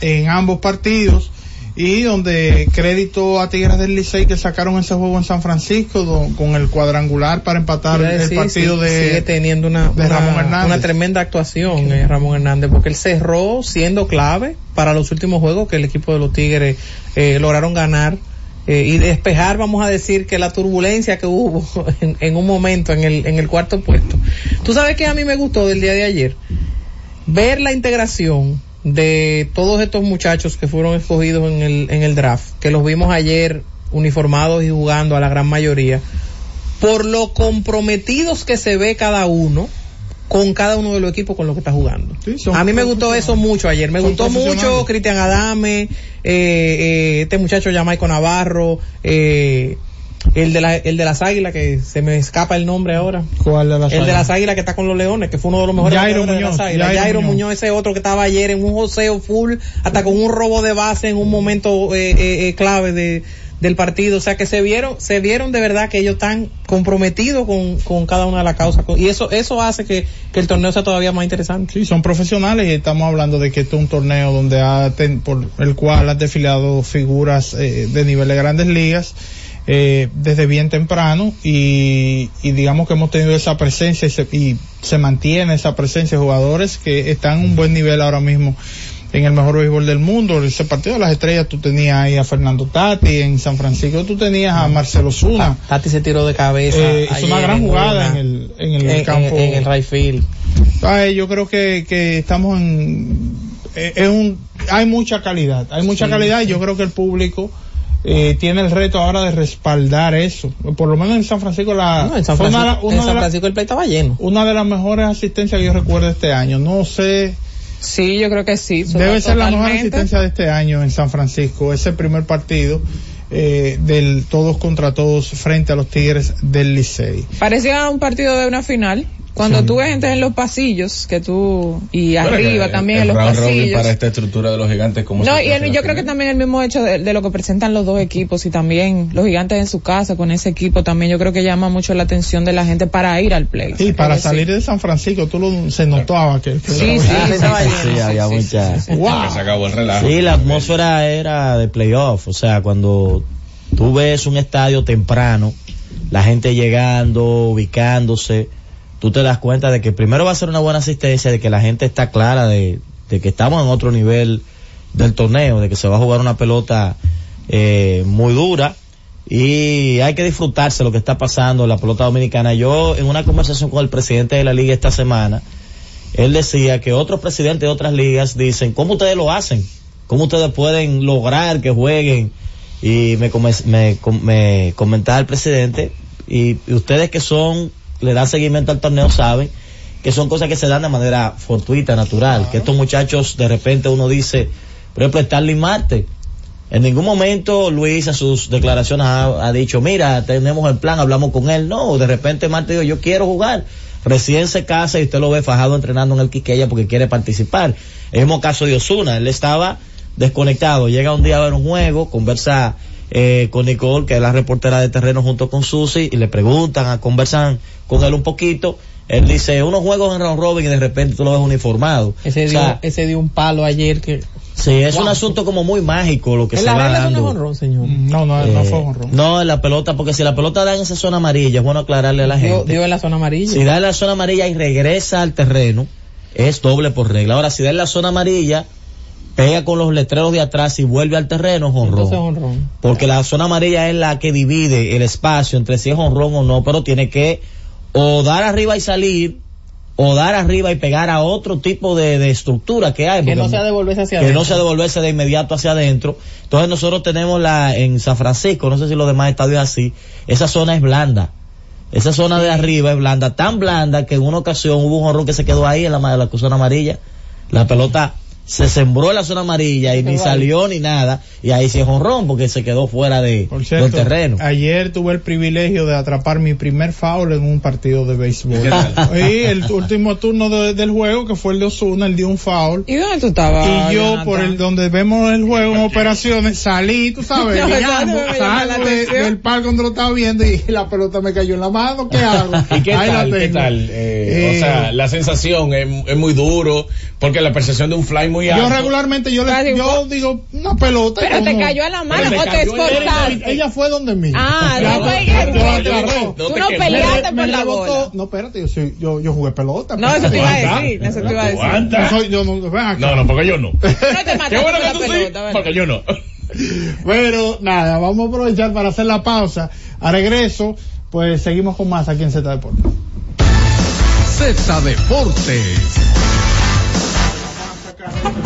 en ambos partidos y donde crédito a Tigres del Licey que sacaron ese juego en San Francisco con el cuadrangular para empatar el partido de sigue teniendo una, Ramón Hernández. una tremenda actuación eh, Ramón Hernández porque él cerró siendo clave para los últimos juegos que el equipo de los Tigres eh, lograron ganar eh, y despejar vamos a decir que la turbulencia que hubo en, en, un momento en el, en el cuarto puesto tú sabes que a mí me gustó del día de ayer ver la integración de todos estos muchachos que fueron escogidos en el, en el draft, que los vimos ayer uniformados y jugando a la gran mayoría, por lo comprometidos que se ve cada uno con cada uno de los equipos con los que está jugando. a mí me gustó eso mucho ayer. Me gustó mucho Cristian Adame, eh, eh, este muchacho Jamaico Navarro, eh, el de, la, el de las águilas, que se me escapa el nombre ahora. ¿Cuál de las El de las águilas que está con los leones, que fue uno de los mejores Jairo Muñoz, de las águilas. Jairo, Muñoz. ese otro que estaba ayer en un joseo full, hasta con un robo de base en un momento eh, eh, eh, clave de, del partido. O sea que se vieron, se vieron de verdad que ellos están comprometidos con, con cada una de las causas. Y eso, eso hace que, que el torneo sea todavía más interesante. Sí, son profesionales y estamos hablando de que este es un torneo donde ha, por el cual han desfilado figuras de nivel de grandes ligas eh, desde bien temprano y, digamos que hemos tenido esa presencia y se, y se mantiene esa presencia de jugadores que están en un buen nivel ahora mismo en el mejor béisbol del mundo. Ese partido de las estrellas tú tenías ahí a Fernando Tati, en San Francisco tú tenías a Marcelo Zuna. Tati se tiró de cabeza. Eh, es una gran jugada en el, en el campo. En, el right field. yo creo que, que estamos en, eh, es un, hay mucha calidad, hay mucha calidad y yo creo que el público eh, tiene el reto ahora de respaldar eso. Por lo menos en San Francisco la... en San Francisco, el play estaba lleno. Una de las mejores asistencias que yo recuerdo este año. No sé... Sí, yo creo que sí. Debe ser la mejor asistencia de este año en San Francisco. Ese primer partido eh, del todos contra todos frente a los Tigres del Licey. Parecía un partido de una final. Cuando tú ves gente en los pasillos, que tú, y arriba también en los pasillos. para esta estructura de los gigantes, como No, y yo creo que también el mismo hecho de, lo que presentan los dos equipos y también los gigantes en su casa con ese equipo también yo creo que llama mucho la atención de la gente para ir al play. Sí, para salir de San Francisco, tú lo, se notaba que, sí, sí, sí, había mucha. Se acabó el relajo. Sí, la atmósfera era de playoff, o sea, cuando tú ves un estadio temprano, la gente llegando, ubicándose, tú te das cuenta de que primero va a ser una buena asistencia, de que la gente está clara de, que estamos en otro nivel del torneo, de que se va a jugar una pelota eh, muy dura y hay que disfrutarse lo que está pasando en la pelota dominicana. Yo en una conversación con el presidente de la liga esta semana, él decía que otros presidentes de otras ligas dicen, ¿cómo ustedes lo hacen? ¿Cómo ustedes pueden lograr que jueguen? Y me, me, me comentaba el presidente, y ustedes que son le dan seguimiento al torneo saben que son cosas que se dan de manera fortuita, natural. Que estos muchachos, de repente uno dice, por ejemplo, Starling Marte. En ningún momento Luis a sus declaraciones ha, dicho, mira, tenemos el plan, hablamos con él. No, de repente Marte dijo, yo quiero jugar. Recién se casa y usted lo ve fajado entrenando en el Quiqueya porque quiere participar. El mismo caso de Osuna, él estaba desconectado. Llega un día a ver un juego, conversa eh, con Nicole, que es la reportera de terreno junto con Susi, y le preguntan, a conversan con él un poquito. Él dice, unos juegos en round robin y de repente tú lo ves uniformado. Ese, dio, ese dio un palo ayer que... Sí, es un asunto como muy mágico lo que se va dando. No, señor. no, no, no fue honrón. No, en la pelota, porque si la pelota da en esa zona amarilla, es bueno aclararle a la gente. Dio, en la zona amarilla. Si da en la zona amarilla y regresa al terreno, es doble por regla. Ahora, si da en la zona amarilla, pega con los letreros de atrás y vuelve al terreno, es honrón. Porque la zona amarilla es la que divide el espacio entre si es honrón o no, pero tiene que o dar arriba y salir, o dar arriba y pegar a otro tipo de, estructura que hay. Que no sea devolverse hacia que adentro. no sea devolverse de inmediato hacia adentro. Entonces nosotros tenemos la, en San Francisco, no sé si los demás estadios así, esa zona es blanda. Esa zona de arriba es blanda, tan blanda que en una ocasión hubo un honrón que se quedó ahí en la, la zona amarilla. La pelota se sembró en la zona amarilla y ni salió ni nada. Y ahí se honrón porque se quedó fuera de, del terreno. Ayer tuve el privilegio de atrapar mi primer foul en un partido de béisbol. y el último turno del juego, que fue el de Osuna, él dio un foul. ¿Y dónde tú estabas? Y yo, por el donde vemos el juego en operaciones, salí, tú sabes, salgo del parque donde lo estaba viendo y la pelota me cayó en la mano. ¿Qué hago? ¿Y qué tal? ¿Qué tal? Eh, o sea, eh, la sensación es, es muy duro porque la percepción de un fly muy muy alto. Yo regularmente yo, le, yo digo una pelota. Pero te cayó a la mano o te esforzaste. Ella fue donde mí. Ah, no, Tú no peleaste por la bola. No, espérate, yo, yo, yo jugué pelota. No, eso te iba a decir. Eso te iba a decir. Yo no, no, porque yo no. No Qué bueno que tú sí, porque yo no. Bueno, nada, vamos a aprovechar para hacer la pausa. A regreso, pues seguimos con más aquí en Z Deportes. Z Deportes.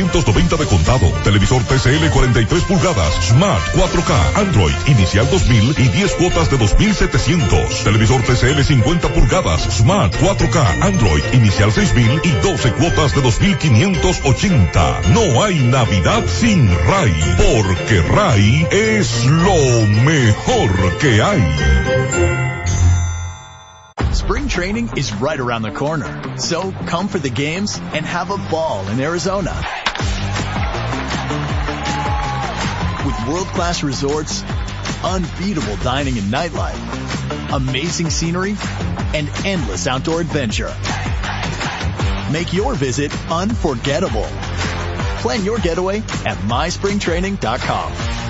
10.790 de contado. Televisor TCL 43 pulgadas, Smart 4K, Android, inicial 2000 y 10 cuotas de 2700. Televisor TCL 50 pulgadas, Smart 4K, Android, inicial 6000 y 12 cuotas de 2580. No hay Navidad sin RAI, porque RAI es lo mejor que hay. Spring training is right around the corner. So come for the games and have a ball in Arizona. With world-class resorts, unbeatable dining and nightlife, amazing scenery, and endless outdoor adventure. Make your visit unforgettable. Plan your getaway at myspringtraining.com.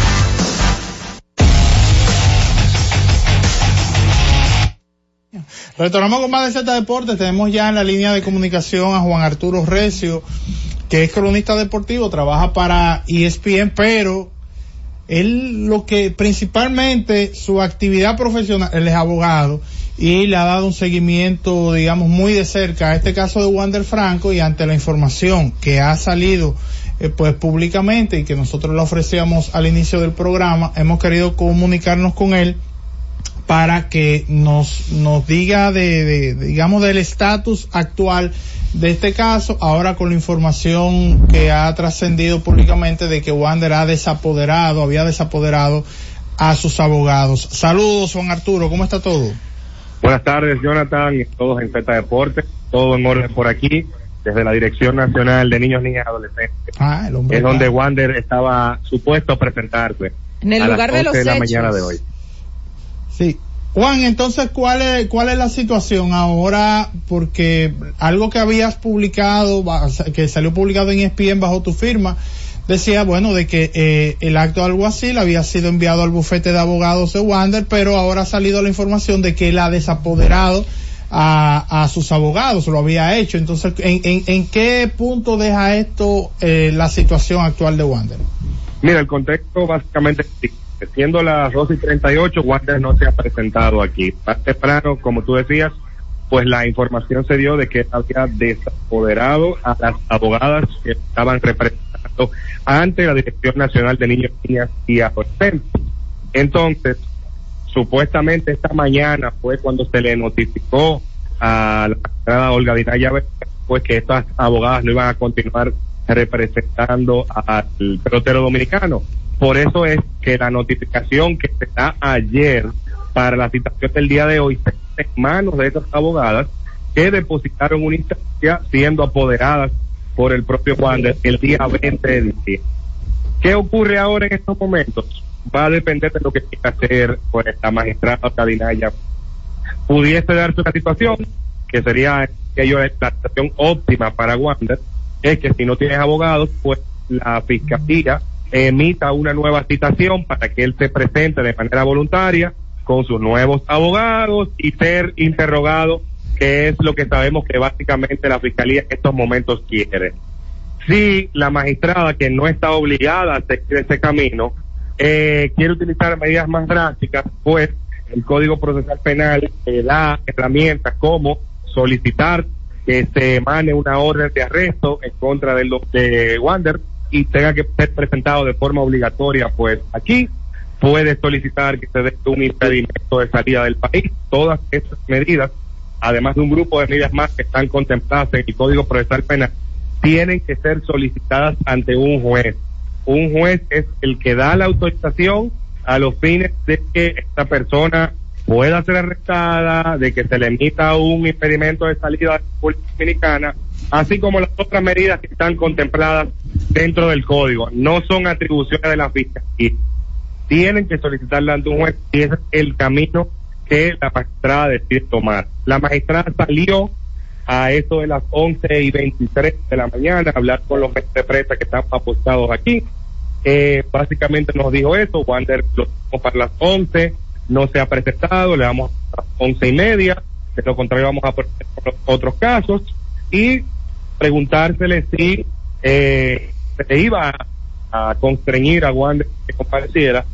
Retornamos con más de Z Deportes. Tenemos ya en la línea de comunicación a Juan Arturo Recio, que es cronista deportivo, trabaja para ESPN, pero él lo que principalmente su actividad profesional, él es abogado y le ha dado un seguimiento, digamos, muy de cerca a este caso de Wander Franco y ante la información que ha salido eh, pues públicamente y que nosotros le ofrecíamos al inicio del programa, hemos querido comunicarnos con él para que nos, nos diga de, de digamos, del estatus actual de este caso, ahora con la información que ha trascendido públicamente de que Wander ha desapoderado, había desapoderado a sus abogados. Saludos, Juan Arturo, ¿cómo está todo? Buenas tardes, Jonathan, y todos en Feta Deportes, todo en orden por aquí, desde la Dirección Nacional de Niños, Niñas y Adolescentes. Ah, el hombre es donde Wander estaba supuesto a presentarse. En el lugar de los de la mañana de hoy. Sí, Juan, entonces, ¿cuál es, ¿cuál es la situación ahora? Porque algo que habías publicado, que salió publicado en ESPN bajo tu firma, decía, bueno, de que eh, el acto así le había sido enviado al bufete de abogados de Wander, pero ahora ha salido la información de que él ha desapoderado a, a sus abogados, lo había hecho. Entonces, ¿en, en, qué punto deja esto eh, la situación actual de Wander? Mira, el contexto básicamente siendo las 2 y 38, Wander no se ha presentado aquí. Más temprano, como tú decías, pues la información se dio de que había desapoderado a las abogadas que estaban representando ante la Dirección Nacional de Niños, Niñas y Adolescentes. Entonces, supuestamente esta mañana fue cuando se le notificó a la Olga Dinaya pues que estas abogadas no iban a continuar representando al pelotero dominicano. Por eso es que la notificación que se da ayer para la citación del día de hoy está en manos de esas abogadas que depositaron una instancia siendo apoderadas por el propio Wander el día 20 de diciembre. ¿Qué ocurre ahora en estos momentos? Va a depender de lo que quiera hacer pues, la magistrada Cadinaya. Pudiese darse una situación que sería que la situación óptima para Wander, es que si no tienes abogados, pues la fiscalía emita una nueva citación para que él se presente de manera voluntaria con sus nuevos abogados y ser interrogado, que es lo que sabemos que básicamente la fiscalía en estos momentos quiere. Si la magistrada, que no está obligada a seguir ese camino, eh, quiere utilizar medidas más drásticas, pues el Código Procesal Penal eh, da herramientas como solicitar que se emane una orden de arresto en contra de, los de Wander y tenga que ser presentado de forma obligatoria, pues aquí puede solicitar que se dé un impedimento de salida del país. Todas estas medidas, además de un grupo de medidas más que están contempladas en el Código Procesal Penal, tienen que ser solicitadas ante un juez. Un juez es el que da la autorización a los fines de que esta persona pueda ser arrestada, de que se le emita un impedimento de salida de la República Dominicana, así como las otras medidas que están contempladas dentro del código. No son atribuciones de la fiscalía. Tienen que solicitarla ante un juez y es el camino que la magistrada decide tomar. La magistrada salió a eso de las 11 y 23 de la mañana a hablar con los de presa que están apostados aquí. Eh, básicamente nos dijo eso, Wander lo para las 11, no se ha presentado, le damos a las 11 y media, de lo contrario vamos a poner otros casos y preguntársele si eh, se iba a, constreñir a Wander que compareciera,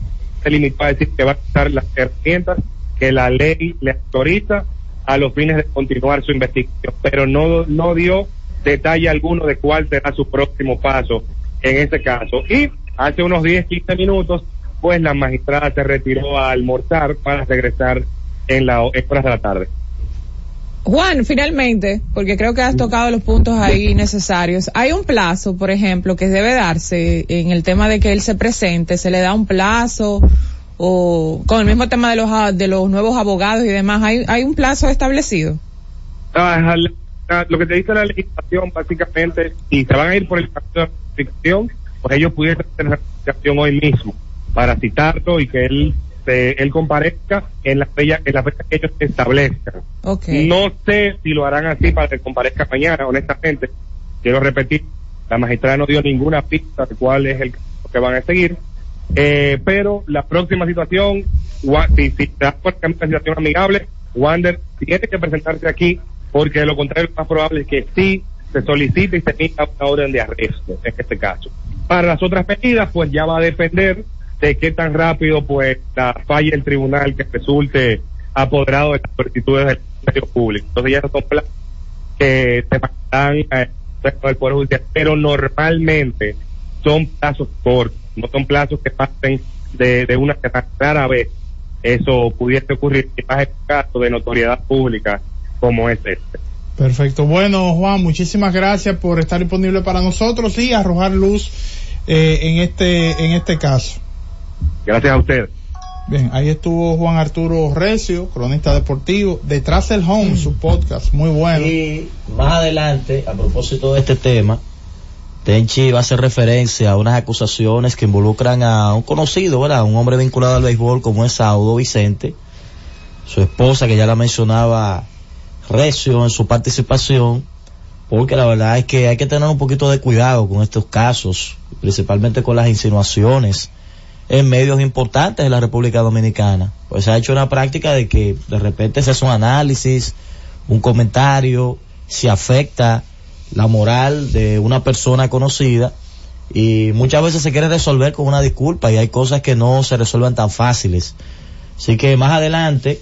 se limitó a decir que va a usar las herramientas que la ley le autoriza a los fines de continuar su investigación, pero no, no dio detalle alguno de cuál será su próximo paso en ese caso. Y hace unos 10, 15 minutos, pues la magistrada se retiró a almorzar para regresar en la horas de la tarde. Juan, finalmente, porque creo que has tocado los puntos ahí necesarios. Hay un plazo, por ejemplo, que debe darse en el tema de que él se presente. ¿Se le da un plazo? O con el mismo tema de los, de los nuevos abogados y demás, ¿hay, hay un plazo establecido? Ah, lo que te dice la legislación, básicamente, si se van a ir por el camino de restricción, pues ellos pudieran hacer la hoy mismo para citarlo y que él él comparezca en la fecha, en la fecha que ellos establezcan. No sé si lo harán así para que comparezca mañana, honestamente. Quiero repetir, la magistrada no dio ninguna pista de cuál es el caso que van a seguir. Eh, pero la próxima situación, si, si se da una situación amigable, Wander tiene que presentarse aquí, porque de lo contrario, lo más probable es que sí se solicite y se emita una orden de arresto en este caso. Para las otras medidas, pues ya va a depender de qué tan rápido pues la falla el tribunal que resulte apoderado de las solicitudes del Ministerio Público. Entonces ya son plazos que se pasan eh, del Poder Judicial, pero normalmente son plazos cortos, no son plazos que pasen de, de una rara vez. Eso pudiese ocurrir en más caso de notoriedad pública como es este. Perfecto. Bueno, Juan, muchísimas gracias por estar disponible para nosotros y arrojar luz eh, en este en este caso. Gracias a usted. Bien, ahí estuvo Juan Arturo Recio, cronista deportivo, detrás del home, su podcast, muy bueno. Y más adelante, a propósito de este tema, Tenchi va a hacer referencia a unas acusaciones que involucran a un conocido, ¿verdad? Un hombre vinculado al béisbol como es Saudo Vicente, su esposa que ya la mencionaba Recio en su participación, porque la verdad es que hay que tener un poquito de cuidado con estos casos, principalmente con las insinuaciones en medios importantes de la República Dominicana. Pues se ha hecho una práctica de que de repente se hace un análisis, un comentario, se afecta la moral de una persona conocida y muchas veces se quiere resolver con una disculpa y hay cosas que no se resuelven tan fáciles. Así que más adelante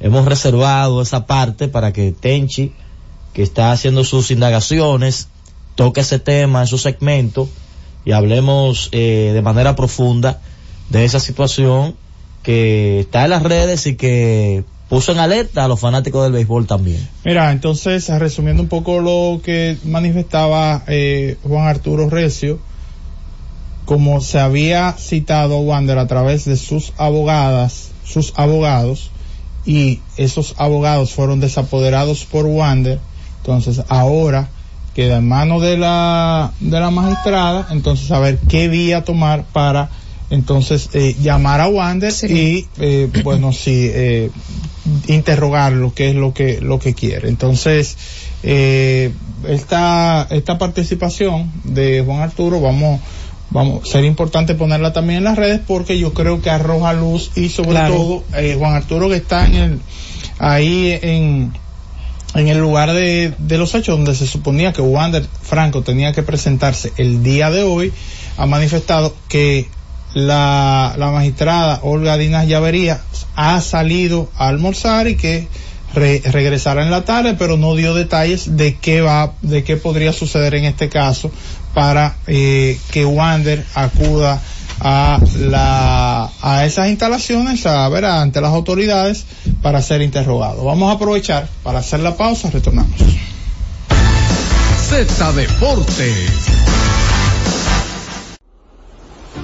hemos reservado esa parte para que Tenchi, que está haciendo sus indagaciones, toque ese tema en su segmento y hablemos eh, de manera profunda de esa situación que está en las redes y que puso en alerta a los fanáticos del béisbol también. Mira, entonces, resumiendo un poco lo que manifestaba eh, Juan Arturo Recio, como se había citado Wander a través de sus abogadas, sus abogados, y esos abogados fueron desapoderados por Wander, entonces ahora queda en manos de la, de la magistrada, entonces a ver qué vía tomar para entonces eh, llamar a Wander y eh, bueno sí eh, interrogarlo qué es lo que lo que quiere. Entonces eh, esta esta participación de Juan Arturo vamos vamos sería importante ponerla también en las redes porque yo creo que arroja luz y sobre todo eh, Juan Arturo que está en el ahí en en el lugar de, de los hechos donde se suponía que Wander Franco tenía que presentarse el día de hoy ha manifestado que la, la magistrada Olga Dinas Llavería ha salido a almorzar y que re, regresará en la tarde, pero no dio detalles de qué va, de qué podría suceder en este caso para eh, que Wander acuda a la a esas instalaciones a ver ante las autoridades para ser interrogado. Vamos a aprovechar para hacer la pausa, retornamos. Z Deportes.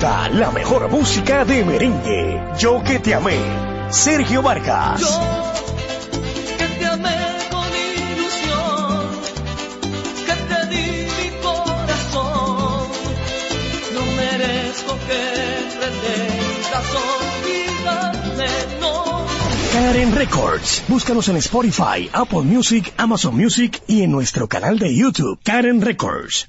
La mejor música de merengue. Yo que te amé. Sergio Vargas. Yo que te amé con ilusión, que te di mi corazón. No merezco que pretendas olvidarme, no. Karen Records. Búscanos en Spotify, Apple Music, Amazon Music y en nuestro canal de YouTube, Karen Records.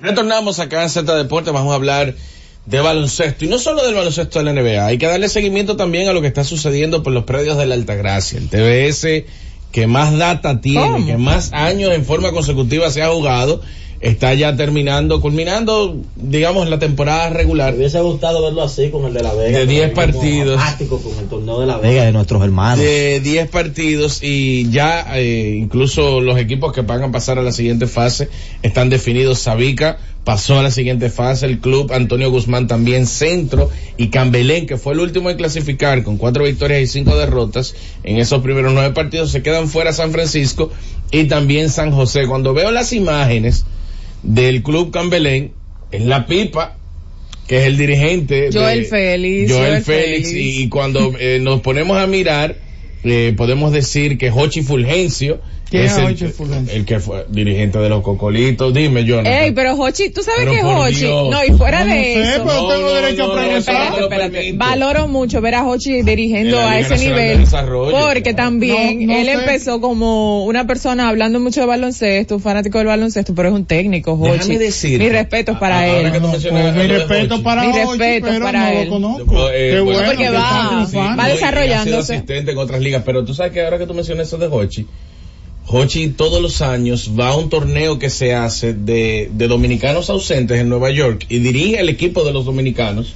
Retornamos acá en Z Deportes, vamos a hablar de baloncesto y no solo del baloncesto de la NBA, hay que darle seguimiento también a lo que está sucediendo por los predios de la Altagracia, el TBS que más data tiene, ¿Cómo? que más años en forma consecutiva se ha jugado, está ya terminando, culminando, digamos, la temporada regular. Me hubiese gustado verlo así con el de La Vega. De 10 como partidos. con el torneo de La Vega de nuestros hermanos. de 10 partidos y ya eh, incluso los equipos que van a pasar a la siguiente fase están definidos. Sabica pasó a la siguiente fase, el club Antonio Guzmán también centro y Cambelén, que fue el último en clasificar con cuatro victorias y cinco derrotas en esos primeros nueve partidos, se quedan fuera San Francisco y también San José. Cuando veo las imágenes del club Cambelén, en la pipa, que es el dirigente. Joel de- Félix, Joel, Joel Félix. Félix. Y, cuando eh, nos ponemos a mirar eh, podemos decir que Hochi Fulgencio ¿Quién es el, Hochi Fulgencio? el que fue dirigente de los Cocolitos. Dime, Jonathan. Ey, pero Hochi, tú sabes Pero que Hochi, Dios. no, y fuera No, no de sé, eso. pero tengo derecho a no, preguntar. Espérate, no espérate. Valoro mucho ver a Hochi dirigiendo a ese nivel. Porque claro. también No, no él sé. empezó como una persona hablando mucho de baloncesto, un fanático del baloncesto, pero es un técnico, Hochi. Déjame decirte, Mi respeto para él. No, mi respeto para Mi Hochi, respeto para no él. Eh, Qué bueno, porque que va-. No, desarrollándose. Ha sido asistente en otras ligas, pero tú sabes que ahora que tú mencionas eso de Hochi, Hochi todos los años va a un torneo que se hace de, de dominicanos ausentes en Nueva York y dirige el equipo de los dominicanos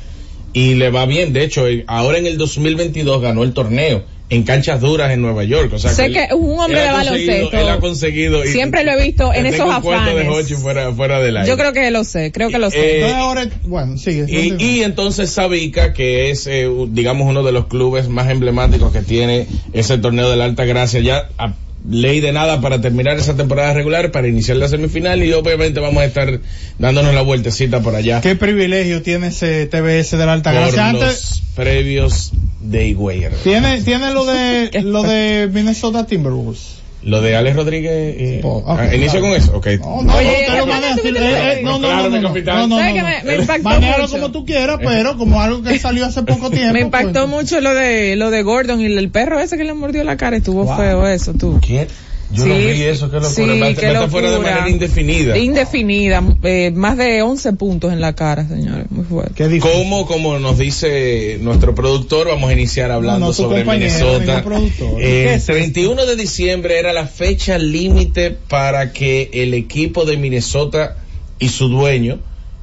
y le va bien. De hecho, eh, ahora en el 2022 ganó el torneo en canchas duras en Nueva York. O sea, Sé él- que es un hombre él de baloncesto. Él ha conseguido. y- Siempre lo he visto en esos cuento de afanes. Hochi fuera, fuera del aire. Yo creo que lo sé, creo que lo sé. Eh, Entonces ahora, bueno, sigue. Y, y entonces Sabica, que es, eh, digamos, uno de los clubes más emblemáticos que tiene ese torneo de la Alta Gracia, ya a ley de nada para terminar esa temporada regular, para iniciar la semifinal y obviamente vamos a estar dándonos la vueltecita por allá. ¿Qué privilegio tiene ese TBS de la Alta por Gracia? los Antes, previos de Higuera. tiene, tiene lo de, lo de Minnesota Timberwolves. Lo de Alex Rodríguez, eh, Oh, ok, ah, inicio claro. con eso, ok. No, no, Oye, usted lo ¿qué maneja pasa? así, ¿Tú eh, eh, no, no, no, no, no, no, ¿Sabes no, que no. me- me impactó mucho? como tú quieras, pero como algo que salió hace poco tiempo. Me impactó pues, mucho lo de lo de Gordon y el perro ese que le mordió la cara, estuvo Wow. feo eso, tú. ¿Quién? Yo no Sí, vi eso, qué locura. sí, Mete- qué mete fuera de manera indefinida. Indefinida, eh, más de 11 puntos en la cara, señores, muy fuerte. Qué difícil. Como, como nos dice nuestro productor, vamos a iniciar hablando No, no, tu sobre Minnesota. Eh, ¿Qué es 31 de diciembre era la fecha límite para que el equipo de Minnesota y su dueño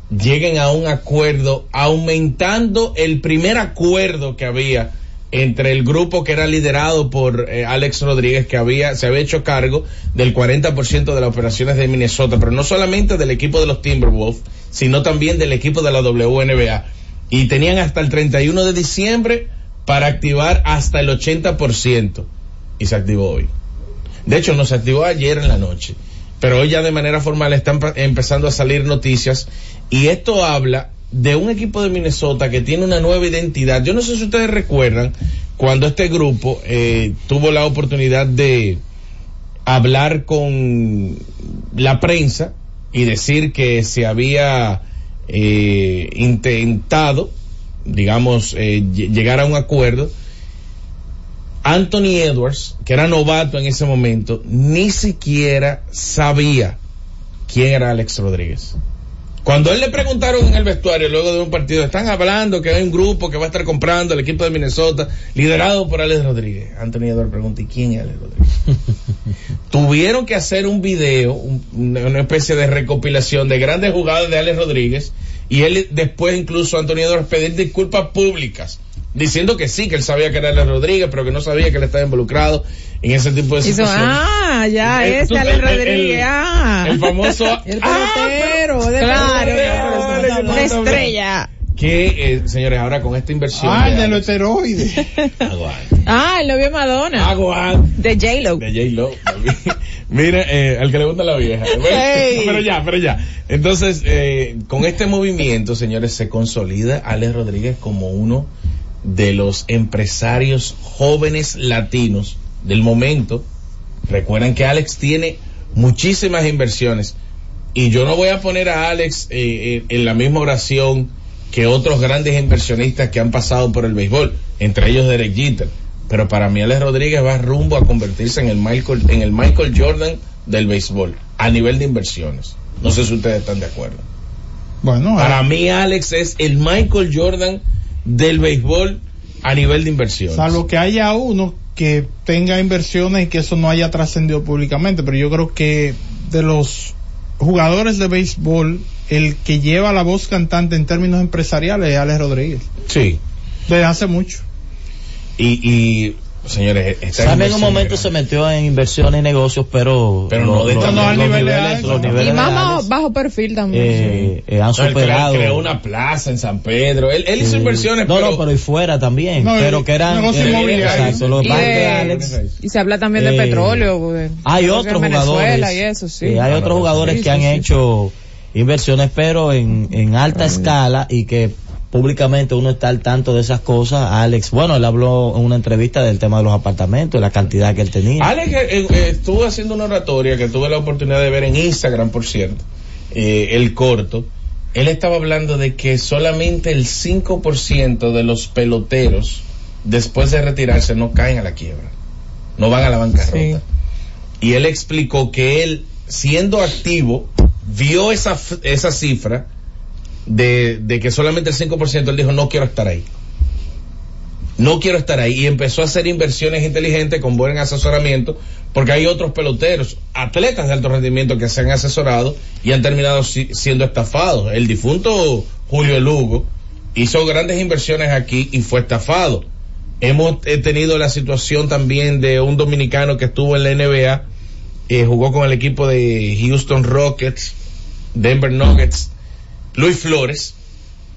lleguen a un acuerdo, aumentando el primer acuerdo que había entre el grupo que era liderado por eh, Alex Rodríguez, que había, se había hecho cargo del 40% de las operaciones de Minnesota, pero no solamente del equipo de los Timberwolves, sino también del equipo de la WNBA. Y tenían hasta el 31 de diciembre para activar hasta el 80%. Y se activó hoy. De hecho, no se activó ayer en la noche. Pero hoy ya de manera formal están empezando a salir noticias. Y esto habla de un equipo de Minnesota que tiene una nueva identidad. Yo no sé si ustedes recuerdan cuando este grupo eh, tuvo la oportunidad de hablar con la prensa y decir que se había eh, intentado, digamos, eh, lle- llegar a un acuerdo. Anthony Edwards, que era novato en ese momento, ni siquiera sabía quién era Alex Rodríguez. Cuando él le preguntaron en el vestuario luego de un partido, están hablando que hay un grupo que va a estar comprando el equipo de Minnesota, liderado por Alex Rodríguez. Anthony Edwards pregunta, ¿y quién es Alex Rodríguez? Tuvieron que hacer un video, un- una especie de recopilación de grandes jugadas de Alex Rodríguez, y él después incluso Anthony Edwards pedir disculpas públicas, diciendo que sí, que él sabía que era Alex Rodríguez, pero que no sabía que él estaba involucrado en ese tipo de Hizo, situaciones. ah, ya, El- este tú- Alex el- el- Rodríguez, ah. el famoso El Ah, pelotero, de Claro, pelotero. una estrella. que eh, señores ahora con esta inversión Ah, de los esteroides. Ah, el novio de Madonna. Agua De J-Lo. de J Lo mira eh, al que le gusta la vieja Hey. pero ya pero ya entonces eh, con este movimiento señores se consolida Alex Rodríguez como uno de los empresarios jóvenes latinos del momento recuerden que Alex tiene muchísimas inversiones y yo no voy a poner a Alex eh, eh, en la misma oración que otros grandes inversionistas que han pasado por el béisbol, entre ellos Derek Jeter. Pero para mí Alex Rodríguez va rumbo a convertirse en el Michael, en el Michael Jordan del béisbol, a nivel de inversiones. No sé si ustedes están de acuerdo. Bueno, Para eh, mí Alex es el Michael Jordan del béisbol a nivel de inversiones. salvo que haya uno que tenga inversiones y que eso no haya trascendido públicamente, pero yo creo que de los jugadores de béisbol, el que lleva la voz cantante en términos empresariales es Alex Rodríguez. Sí. Desde hace mucho. Y, y señores, esta También en un momento se metió en inversiones y negocios, pero, Pero no de los, los. No, niveles, los niveles Y más bajo, perfil también. eh, eh, han No, superado. creó, creó una plaza en San Pedro. Él, él hizo inversiones, No, pero, no, pero y fuera también. No, pero que eran. eh, exacto, lo que Y de- Alex. Y se habla también de petróleo. pues, Hay otros jugadores. Y eso, sí. eh, hay otros jugadores sí, que sí, han sí. hecho inversiones, pero en, en alta escala y que públicamente uno está al tanto de esas cosas. Alex, bueno, él habló en una entrevista del tema de los apartamentos, la cantidad que él tenía. Alex eh, eh, estuvo haciendo una oratoria que tuve la oportunidad de ver en Instagram, por cierto, eh, el corto. Él estaba hablando de que solamente el 5% de los peloteros, después de retirarse, no caen a la quiebra, no van a la bancarrota. Y él explicó que él, siendo activo, vio esa, esa cifra de, que solamente el 5%, él dijo, no quiero estar ahí. No quiero estar ahí. Y empezó a hacer inversiones inteligentes con buen asesoramiento, porque hay otros peloteros, atletas de alto rendimiento que se han asesorado y han terminado si- siendo estafados. El difunto Julio Lugo hizo grandes inversiones aquí y fue estafado. Hemos tenido la situación también de un dominicano que estuvo en la NBA, eh, jugó con el equipo de Houston Rockets, Denver Nuggets, Luis Flores,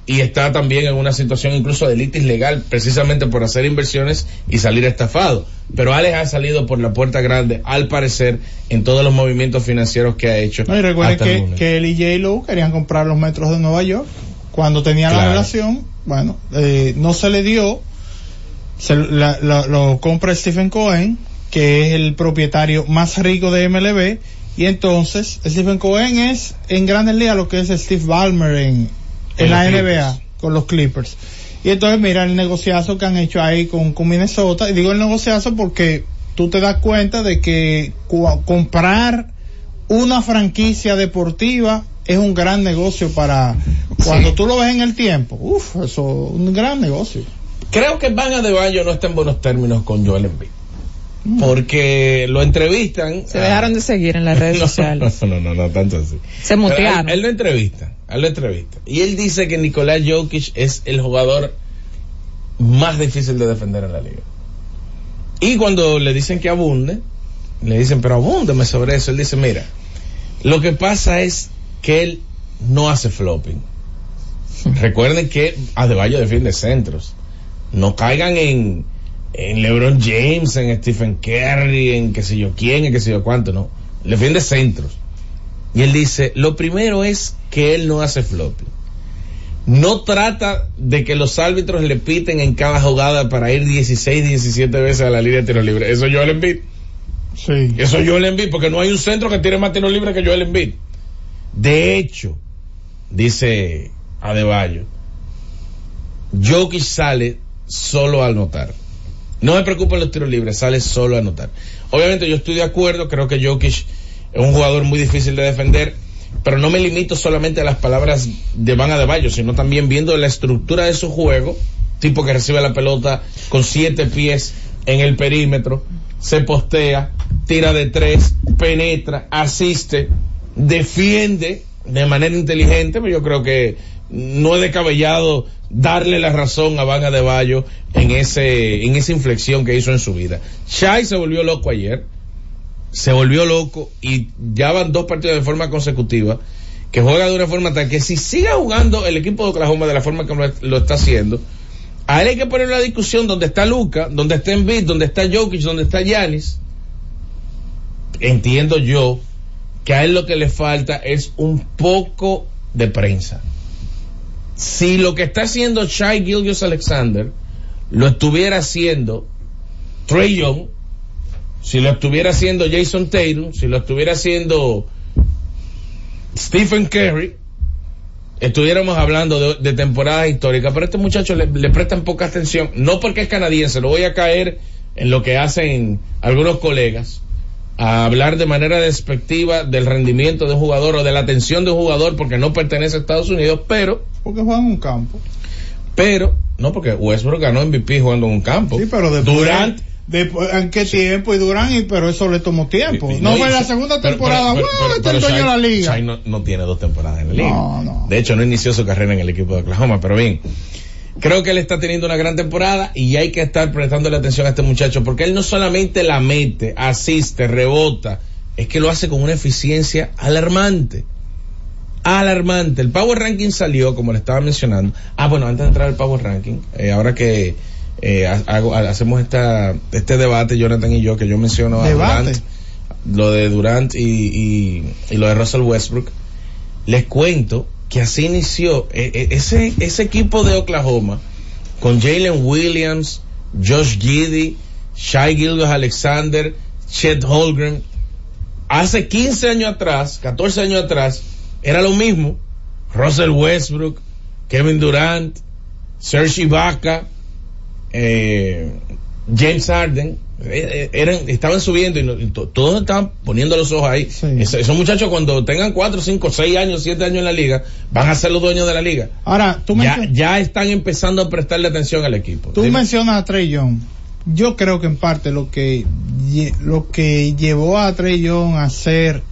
y está también en una situación incluso de litis legal, precisamente por hacer inversiones y salir estafado. Pero Alex ha salido por la puerta grande, al parecer, en todos los movimientos financieros que ha hecho. No, y recuerden que, él y J. Lo querían comprar los metros de Nueva York. Cuando tenían la relación, bueno, eh, no se le dio. Se, la- la- lo compra Stephen Cohen, que es el propietario más rico de MLB. Y entonces, Stephen Cohen es en grandes ligas lo que es Steve Ballmer en, la NBA, con los Clippers. Y entonces mira el negociazo que han hecho ahí con, con Minnesota. Y digo el negociazo porque tú te das cuenta de que comprar una franquicia deportiva es un gran negocio para cuando tú lo ves en el tiempo. Uf, eso es un gran negocio. Creo que Van Adebayo no está en buenos términos con Joel Embiid. Porque lo entrevistan. Se dejaron de seguir en las redes no, sociales. No, no, no, no tanto así. Se mutearon. Él, él lo entrevista, él lo entrevista. Y él dice que Nicolás Jokic es el jugador más difícil de defender en la liga. Y cuando le dicen que abunde, le dicen, pero abúndeme sobre eso. Él dice, mira, lo que pasa es que él no hace flopping. Recuerden que Adebayo defiende centros. No caigan en, en LeBron James, en Stephen Curry, en qué sé yo quién, en qué sé yo cuánto, no. Defiende centros. Y él dice, lo primero es que él no hace flopping. No trata de que los árbitros le piten en cada jugada para ir 16, 17 veces a la línea de tiro libre. Eso yo le Embiid. Sí. Eso yo le Embiid, porque no hay un centro que tire más tiro libre que Joel Embiid. De hecho, dice Adebayo, Jokic sale solo a anotar. No me preocupan los tiros libres, sale solo a anotar. Obviamente yo estoy de acuerdo, creo que Jokic es un jugador muy difícil de defender, pero no me limito solamente a las palabras de Van Adebayo, sino también viendo la estructura de su juego, tipo que recibe la pelota con siete pies en el perímetro, se postea, tira de tres, penetra, asiste, defiende de manera inteligente, pero yo creo que no es descabellado darle la razón a Van Adebayo en ese, en esa inflexión que hizo en su vida. Shai se volvió loco ayer, se volvió loco y ya van dos partidos de forma consecutiva que juega de una forma tal que si sigue jugando el equipo de Oklahoma de la forma que lo, está haciendo, a él hay que poner la discusión donde está Luca, donde está Embiid, donde está Jokic, donde está Yanis. Entiendo yo que a él lo que le falta es un poco de prensa. Si lo que está haciendo Shai Gilgios Alexander lo estuviera haciendo Trey Young, si lo estuviera haciendo Jason Tatum, si lo estuviera haciendo Stephen Curry, estuviéramos hablando de, de temporadas históricas, pero a este muchacho le, le prestan poca atención, no porque es canadiense, lo voy a caer en lo que hacen algunos colegas, a hablar de manera despectiva del rendimiento de un jugador o de la atención de un jugador porque no pertenece a Estados Unidos, pero, Porque juegan un campo. pero, no porque Westbrook ganó MVP jugando en un campo. Sí, pero después. Durant Después, ¿En qué tiempo? Y Durán, y, pero eso le tomó tiempo. Y- No, fue en la segunda temporada. pero- pero- este pero la liga. Shai no, no tiene dos temporadas en la liga. No, no. De hecho, no inició su carrera en el equipo de Oklahoma, pero bien. Creo que él está teniendo una gran temporada y hay que estar prestándole atención a este muchacho porque él no solamente la mete, asiste, rebota, es que lo hace con una eficiencia alarmante. Alarmante. El Power Ranking salió, como le estaba mencionando. Ah, bueno, antes de entrar al Power Ranking, eh, ahora que eh, ha- hago- hacemos esta, este debate, Jonathan y yo, que yo menciono a. Durant, lo de Durant y, y, y lo de Russell Westbrook, les cuento que así inició eh, eh, ese, ese equipo de Oklahoma con Jalen Williams, Josh Giddy, Shai Gildas Alexander, Chet Holgren. Hace 15 años atrás, 14 años atrás, era lo mismo. Russell Westbrook, Kevin Durant, Serge Ibaka, eh, James Harden, eran, estaban subiendo y, todos estaban poniendo los ojos ahí. Es- esos muchachos cuando tengan 4, 5, 6 años, 7 años en la liga, van a ser los dueños de la liga. Ahora, tú, Ya, ya están empezando a prestarle atención al equipo. tú Dime. mencionas a Trey Young. Yo creo que en parte lo que lo que llevó a Trey Young a ser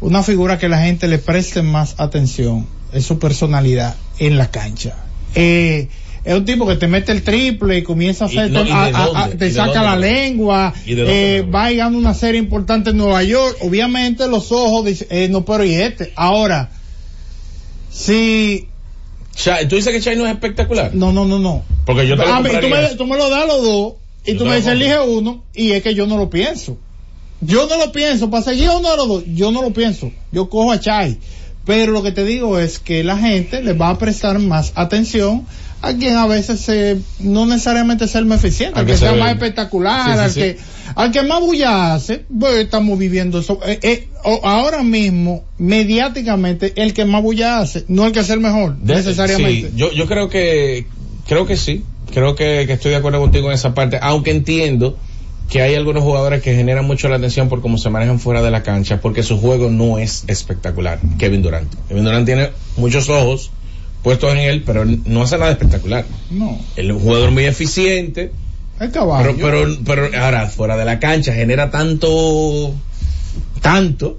una figura que la gente le preste más atención es su personalidad en la cancha. Eh, es un tipo que te mete el triple y comienza a hacer, no, ¿y de a- a- a- dónde? ¿Y te saca dónde? la lengua, eh, va y gana una serie importante en Nueva York. Obviamente los ojos dicen, eh, no, pero y este. Ahora, si ¿Tú dices que Chai no es espectacular? no, no, no, no. Porque yo te lo Ah, y tú, me, tú me lo das a los dos y Yo tú me dices elige uno y es que yo no lo pienso. Yo no lo pienso, para seguir uno de los dos, yo no lo pienso. Yo cojo a Chai. Pero lo que te digo es que la gente le va a prestar más atención a quien a veces se, no necesariamente es el más eficiente, Al que que se sea más espectacular, Sí, sí, al sí. que, al que más bulla hace, pues estamos viviendo eso. Eh, eh, ahora mismo, mediáticamente, el que más bulla hace, no el que es el mejor, De- necesariamente. yo, yo creo que, creo que sí. Creo que, que estoy de acuerdo contigo en esa parte, aunque entiendo que hay algunos jugadores que generan mucho la atención por cómo se manejan fuera de la cancha, porque su juego no es espectacular. Kevin Durant. Kevin Durant tiene muchos ojos puestos en él, pero no hace nada espectacular. No, un jugador muy eficiente, el caballo. pero, pero, pero ahora fuera de la cancha genera tanto, tanto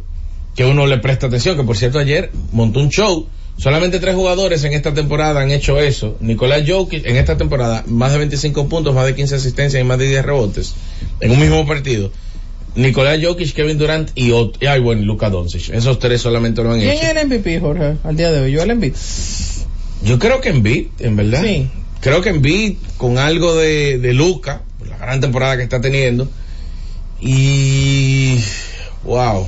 que uno le presta atención. Que por cierto ayer montó un show. Solamente tres jugadores en esta temporada han hecho eso. Nicolás Jokic en esta temporada más de 25 puntos, más de 15 asistencias y más de 10 rebotes en un mismo partido. Nicolás Jokic, Kevin Durant y, ay, bueno, Luka Doncic. Esos tres solamente lo han ¿Quién hecho. es el MVP, Jorge, al día de hoy? Yo el MVP. Yo creo que Embiid, en verdad. Sí. Creo que Embiid con algo de, de Luca, por la gran temporada que está teniendo. Y wow.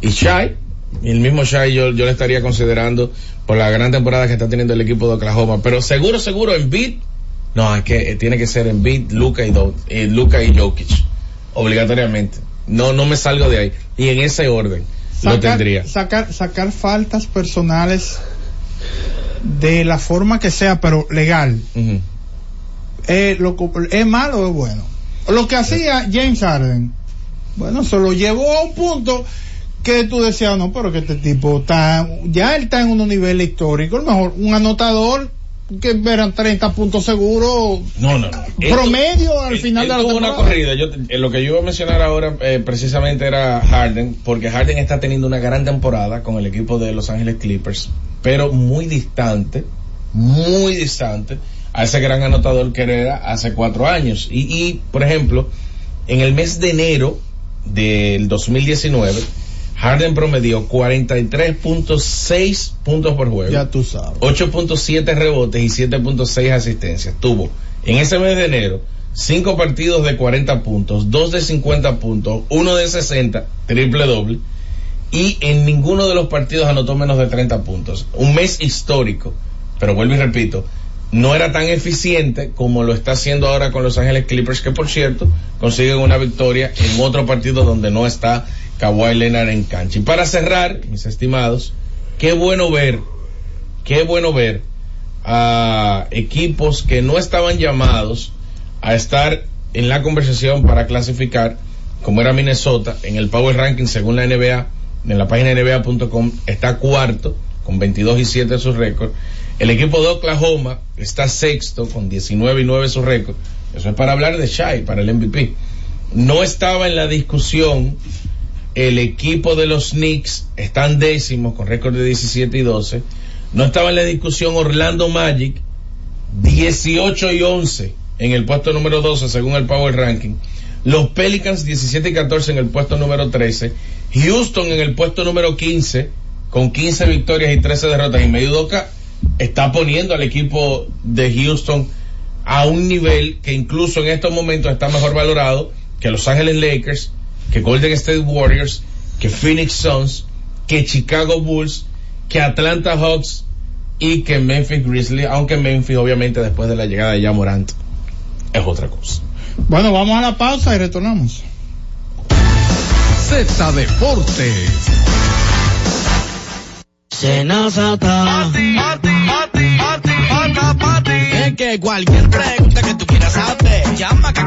Y Shai, el mismo Shai yo, yo le estaría considerando por la gran temporada que está teniendo el equipo de Oklahoma. Pero seguro, seguro Embiid. No, es que eh, tiene que ser Embiid, Luca y, Do- eh, Luka y Jokic. Obligatoriamente. No, no me salgo de ahí. Y en ese orden lo tendría. Sacar, sacar faltas personales de la forma que sea, pero legal. Eh, lo ¿Es malo o es bueno? Lo que hacía James Harden, bueno, se lo llevó a un punto que tú decías, no, pero que este tipo está, ya él está en un nivel histórico, a lo mejor un anotador que verán 30 puntos seguros, No, no, no. Promedio al final él de la tuvo temporada. una corrida. Yo, eh, lo que yo iba a mencionar ahora eh, precisamente era Harden, porque Harden está teniendo una gran temporada con el equipo de Los Ángeles Clippers, pero muy distante, muy distante a ese gran anotador que era hace cuatro años. Y, y por ejemplo, en el mes de enero del 2019, Harden promedió 43.6 puntos por juego. Ya tú sabes. 8.7 rebotes y 7.6 asistencias. Tuvo en ese mes de enero 5 partidos de 40 puntos, 2 de 50 puntos, 1 de 60, triple doble. Y en ninguno de los partidos anotó menos de 30 puntos. Un mes histórico. Pero vuelvo y repito, no era tan eficiente como lo está haciendo ahora con Los Ángeles Clippers, que por cierto consiguen una victoria en otro partido donde no está Kawhi Leonard en cancha. Y para cerrar, mis estimados, qué bueno ver, qué bueno ver a equipos que no estaban llamados a estar en la conversación para clasificar, como era Minnesota, en el Power Ranking según la NBA, en la página NBA.com, está cuarto con 22 y 7 su récord. El equipo de Oklahoma está sexto con 19 y 9 su récord. Eso es para hablar de Shai, para el MVP. No estaba en la discusión el equipo de los Knicks, están décimos con récord de 17 y 12. No estaba en la discusión Orlando Magic, 18 y 11 en el puesto número 12 según el Power Ranking. Los Pelicans 17 y 14 en el puesto número 13. Houston en el puesto número 15 con 15 victorias y 13 derrotas. Y Medudoka está poniendo al equipo de Houston a un nivel que incluso en estos momentos está mejor valorado que Los Ángeles Lakers, que Golden State Warriors, que Phoenix Suns, que Chicago Bulls, que Atlanta Hawks y que Memphis Grizzlies, aunque Memphis obviamente después de la llegada de Jamorant es otra cosa. Bueno, vamos a la pausa y retornamos. Z Deportes. Es que cualquier pregunta que tú quieras saber, llama que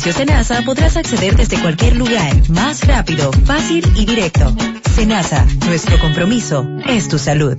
servicios Senasa podrás acceder desde cualquier lugar, más rápido, fácil y directo. Senasa, nuestro compromiso es tu salud.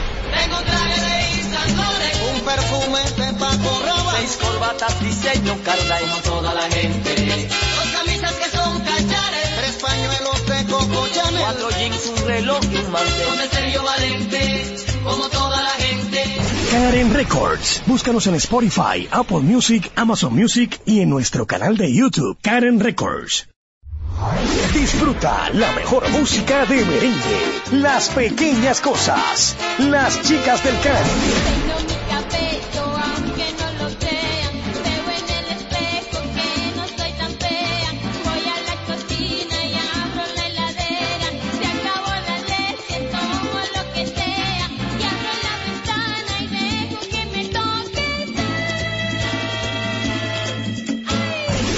Tengo un traje de un perfume de Paco Rabanne, seis corbatas diseño Carla como toda la gente, dos camisas que son cachares, tres pañuelos de Coco Chanel, cuatro jeans, un reloj y un mantel, con el Sergio Valente, como toda la gente. Karen Records. Búscanos en Spotify, Apple Music, Amazon Music y en nuestro canal de YouTube, Karen Records. Disfruta la mejor música de merengue. Las pequeñas cosas. Las chicas del can.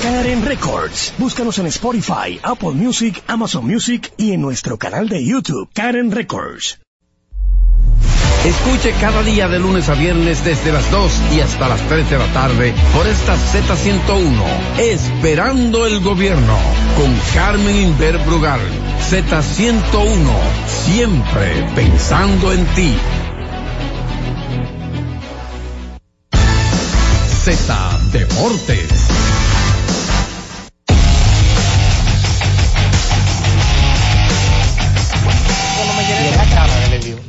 Karen Records. Búscanos en Spotify, Apple Music, Amazon Music y en nuestro canal de YouTube, Karen Records. Escuche cada día de lunes a viernes desde las 2 y hasta las 3 de la tarde por esta Z101, Esperando el Gobierno, con Carmen Inver Brugal. Z101, siempre pensando en ti. Z Deportes.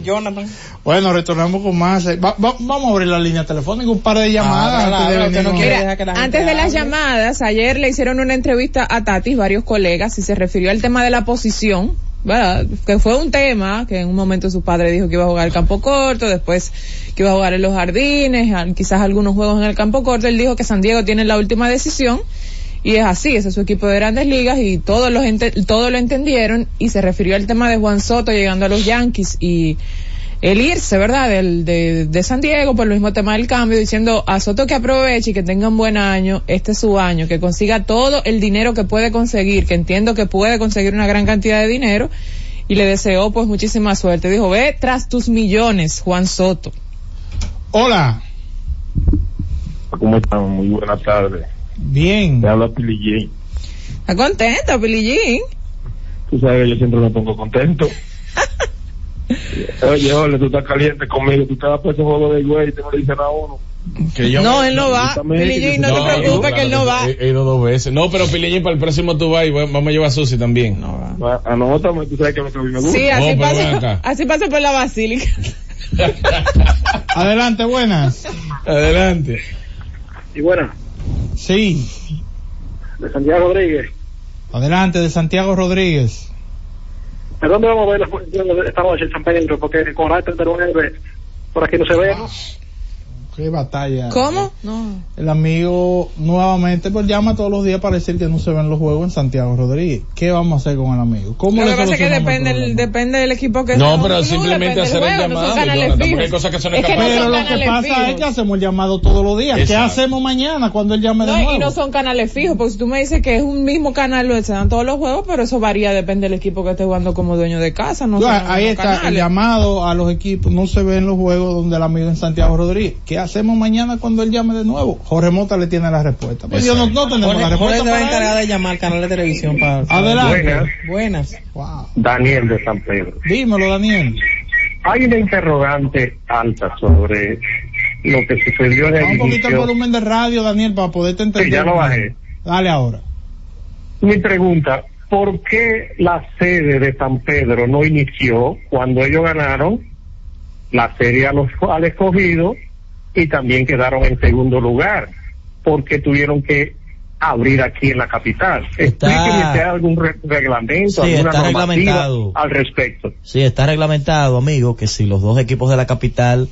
Jonathan. Bueno, retornamos con más. eh, va- va- vamos a abrir la línea telefónica, un par de llamadas. Ah, antes de claro, usted no venirnos. quiere Mira, dejar que la gente antes de las llamadas, ayer le hicieron una entrevista a Tatis, varios colegas, y se refirió al tema de la posición, ¿verdad? Que fue un tema que en un momento su padre dijo que iba a jugar el campo corto, después que iba a jugar en los jardines, quizás algunos juegos en el campo corto. Él dijo que San Diego tiene la última decisión. Y es así, ese es su equipo de grandes ligas y todos los ente- todos lo entendieron y se refirió al tema de Juan Soto llegando a los Yankees y el irse, ¿verdad? Del, de, de San Diego por el mismo tema del cambio, diciendo a Soto que aproveche y que tenga un buen año, este es su año, que consiga todo el dinero que puede conseguir, que entiendo que puede conseguir una gran cantidad de dinero y le deseó pues muchísima suerte. Dijo, ve tras tus millones, Juan Soto. Hola. ¿Cómo están? Muy buenas tardes. Bien. Te habla Pilillín. ¿Está contento, Pilillín? Tú sabes que yo siempre me pongo contento. Oye, ole, tú estás caliente conmigo. Tú te vas por ese juego de güey y te no le dicen a uno. Que yo No, me- él no va. Pilillín, no, que- te No, preocupes Claro que él no va. He, he ido dos veces. No, pero Pilillín, para el próximo tú vas y va- vamos a llevar a Susi también. No Ah, Anótame, tú sabes que lo a me gusta. Sí, así, pasa, así pasa por la basílica. Adelante, buenas. Adelante. Y bueno, Sí. de Santiago Rodríguez. Adelante, de Santiago Rodríguez. ¿De dónde vamos a ver la función esta noche en San Pedro? Porque con el 39 por aquí no se ve. ¿No? Qué batalla. ¿Cómo? No. El amigo nuevamente pues llama todos los días para decir que no se ven los juegos en Santiago Rodríguez. ¿Qué vamos a hacer con el amigo? ¿Cómo Lo le que pasa es que depende, el, depende del equipo que No, pero No, simplemente hacer el no llamado, hay cosas que son Es que no Pero son lo que pasa fijos. es que hacemos el llamado todos los días. ¿Qué hacemos mañana cuando él llame de No, nuevo? y no son canales fijos, porque si tú me dices que es un mismo canal, lo se dan todos los juegos, pero eso varía, depende del equipo que esté jugando como dueño de casa, no ahí está el llamado a los equipos. No se ven los juegos donde el amigo en Santiago Rodríguez. ¿Qué hacemos mañana cuando él llame de nuevo? Jorge Mota le tiene la respuesta. Pues yo no, no tenemos Jorge, la Jorge respuesta. a para encargar él. de llamar al canal de televisión para... Adelante. Buenas. Wow. Daniel de San Pedro. Dímelo, Daniel. Hay una interrogante alta sobre lo que sucedió en el un poquito el volumen de radio, Daniel, para poderte entender. Sí, ya lo bajé. Dale ahora. Mi pregunta, ¿por qué la sede de San Pedro no inició cuando ellos ganaron la serie a los, al escogido y también quedaron en segundo lugar? Porque tuvieron que abrir aquí en la capital. Explíqueme si hay algún re- reglamento, Sí, alguna está reglamentado. al respecto. Sí, está reglamentado, amigo, que si los dos equipos de la capital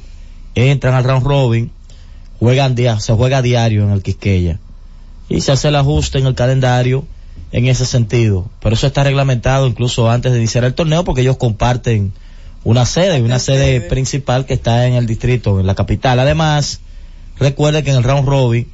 entran al round robin, juegan dia- se juega a diario en el Quisqueya. Y se hace el ajuste en el calendario en ese sentido. Pero eso está reglamentado incluso antes de iniciar el torneo porque ellos comparten una sede, una sede principal que está en el distrito, en la capital. Además, recuerde que en el round robin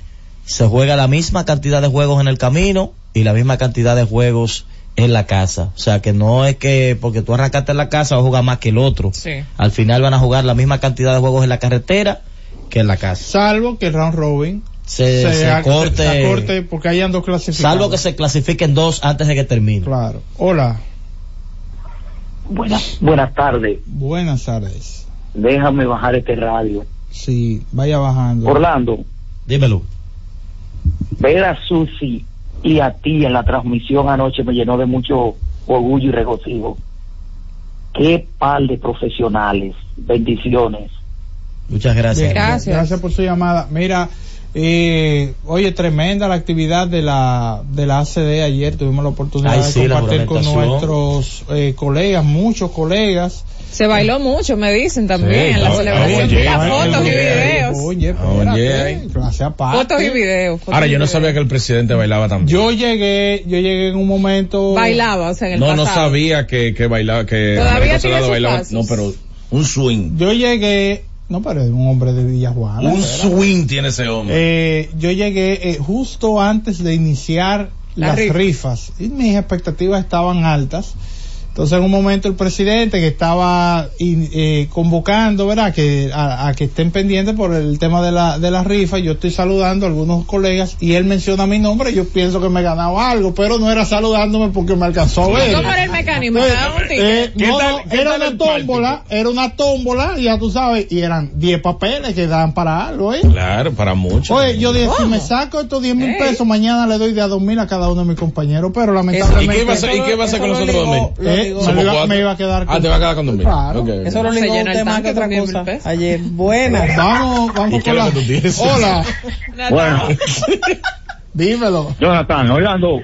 se juega la misma cantidad de juegos en el camino y la misma cantidad de juegos en la casa. O sea que no es que porque tú arrancaste en la casa vas a jugar más que el otro. Sí. Al final van a jugar la misma cantidad de juegos en la carretera que en la casa. Salvo que el round robin Se, se corte, se acorte porque hayan dos clasificados. salvo que se clasifiquen dos antes de que termine. Claro. Hola. Buenas, buenas tardes. Buenas tardes. Déjame bajar este radio. Sí, vaya bajando. Orlando, Dímelo. ver a Susi y a ti en la transmisión anoche me llenó de mucho orgullo y regocijo. Qué par de profesionales. Bendiciones. Muchas gracias. Bien, gracias. por su llamada. Mira, eh, oye, tremenda la actividad de la de la ACD ayer. Tuvimos la oportunidad Ay, de sí, compartir con nuestros eh, colegas, muchos colegas. Se bailó mucho, me dicen también, en la Sí, celebración. oye, Mira, oye, fotos y oye, videos. Oye, Oye. espérate. Fotos y videos. fotos Ahora, y yo no sabía que el presidente bailaba también. Yo llegué, yo llegué en un momento. Bailaba, o sea, en el no, no pasado. sabía que, que bailaba, que Todavía tiene sus bailaba. pasos. No, pero un swing. Yo llegué, no, pero es un hombre de Villajuana. Un swing tiene ese hombre. Eh, yo llegué eh, justo antes de iniciar La las rifa. rifas y mis expectativas estaban altas. Entonces en un momento el presidente que estaba in- eh, convocando, ¿verdad? Que a, a que estén pendientes por el tema de la de la rifa, yo estoy saludando a algunos colegas y él menciona mi nombre, yo pienso que me he ganado algo, pero no era saludándome porque me alcanzó a ver. ¿Cómo era el mecanismo? Eh, eh, ¿Qué no, tal- no, qué era una tómbola, era una tómbola, ya tú sabes, y eran 10 papeles que daban para algo, ¿eh? Claro, para mucho. Oye, yo dije, si me saco estos 10 mil pesos, mañana le doy de a dos mil a cada uno de mis compañeros, pero ¿Y lamentablemente... qué vas y qué vas a hacer con eso nosotros lo dos ligó- mil? Me, iba, me iba a quedar Ah, te va a quedar con dos mil. Claro. Ok, ok. Eso lo ligó un tema que otra con 10.000 cosa. pesos. Ayer, buenas. Vamos, ¿Y vamos con la... Hola, Bueno, dímelo. Jonathan, Orlando,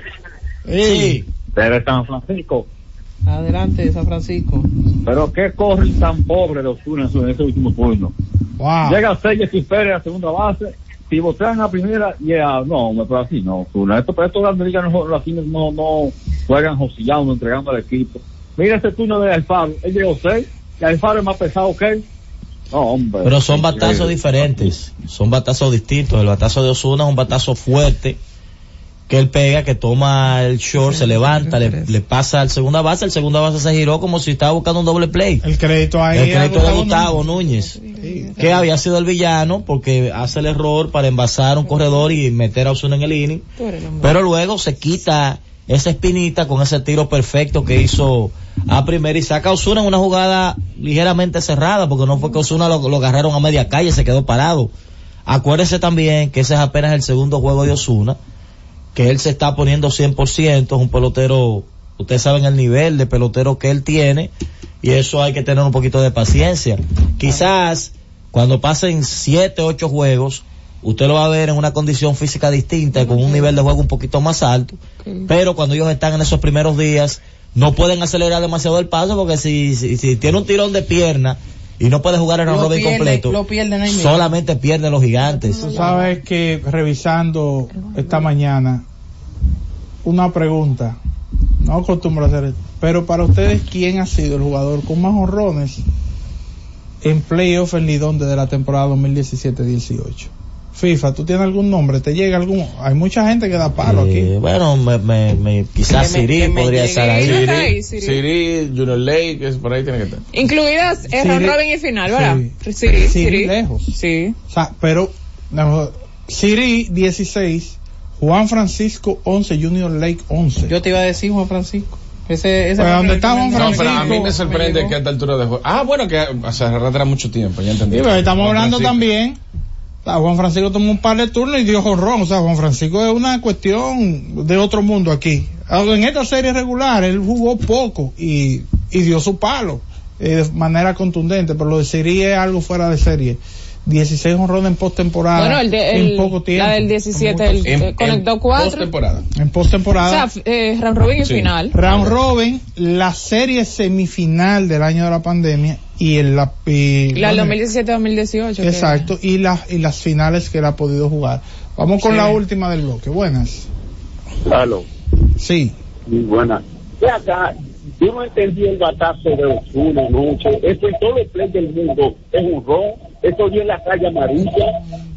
Sí. desde San Francisco. Adelante, San Francisco. Pero qué corre tan pobre de Osuna en ese último turno. Wow. Llega Selles y Pérez a segunda base, pivotean a primera y a, no, pero así no, Osuna. Esto, pero estos grandes ligas no, no, no juegan josillando, entregando al equipo. Mira ese turno de Alfaro, él llegó seis, y Alfaro es más pesado que él. No, hombre. Pero son batazos diferentes, son batazos distintos. El batazo de Osuna es un batazo fuerte que él pega, que toma el short, se levanta, le, le pasa al segunda base, el segunda base se giró como si estaba buscando un doble play. El crédito ahí. El crédito de Gustavo Núñez, que había sido el villano porque hace el error para envasar un corredor y meter a Osuna en el inning. Pero luego se quita esa espinita con ese tiro perfecto que hizo a primera y saca Osuna en una jugada ligeramente cerrada porque no fue que Osuna lo, lo agarraron a media calle, se quedó parado. Acuérdese también que ese es apenas el segundo juego de Osuna, que él se está poniendo 100%, es un pelotero, ustedes saben el nivel de pelotero que él tiene y eso hay que tener un poquito de paciencia. Quizás cuando pasen 7, 8 juegos, usted lo va a ver en una condición física distinta y con un nivel de juego un poquito más alto, pero cuando ellos están en esos primeros días, no pueden acelerar demasiado el paso porque si, si, si tiene un tirón de pierna y no puede jugar Lo robin pierde- completo, lo pierden ahí mismo. solamente pierden los gigantes. Tú sabes que revisando esta mañana una pregunta, no acostumbro a hacer esto, pero para ustedes, ¿quién ha sido el jugador con más honrones en playoff en Lidón desde la temporada 2017-18? FIFA, ¿tú tienes algún nombre? ¿Te llega algún? Hay mucha gente que da palo Eh, aquí. bueno, me, me, me- quizás me- Siri me podría estar ahí. Siri Junior Lake, que es por ahí tiene que estar. Incluidas eh, Siri- round robin y final, ¿verdad? Siri Siri. lejos. Sí. O sea, pero no, Siri 16, Juan Francisco 11, Junior Lake 11. Yo te iba a decir Juan Francisco. Ese, ese Pues, ¿dónde está Juan primer- No, pero a mí Francisco, me sorprende que a esta altura de juego. Ah, bueno, que o sea, arrastra mucho tiempo, ya entendí. Sí, pero estamos Juan hablando Francisco. también. Juan Francisco tomó un par de turnos y dio jorrón. O sea, Juan Francisco es una cuestión de otro mundo aquí. En esta serie regular él jugó poco y, y dio su palo eh, de manera contundente, pero lo de es algo fuera de serie. 16 honrones en postemporada Bueno, el de, el, en poco tiempo. la del 17, el, En- eh, conectó en cuatro. postemporada. En O postemporada. sea, eh, round robin y Sí. final. Round Robin, la serie semifinal del año de la pandemia y el la, y- La del bueno, 2017-2018. que- Exacto, y las y las finales que él ha podido jugar. Vamos con Sí. la última del bloque. Buenas. Aló. Sí. Muy buena. Ve acá, yo no entendí el batazo de Osuna anoche. Eso en todo el play del mundo es un ron. Eso dio en la calle amarilla.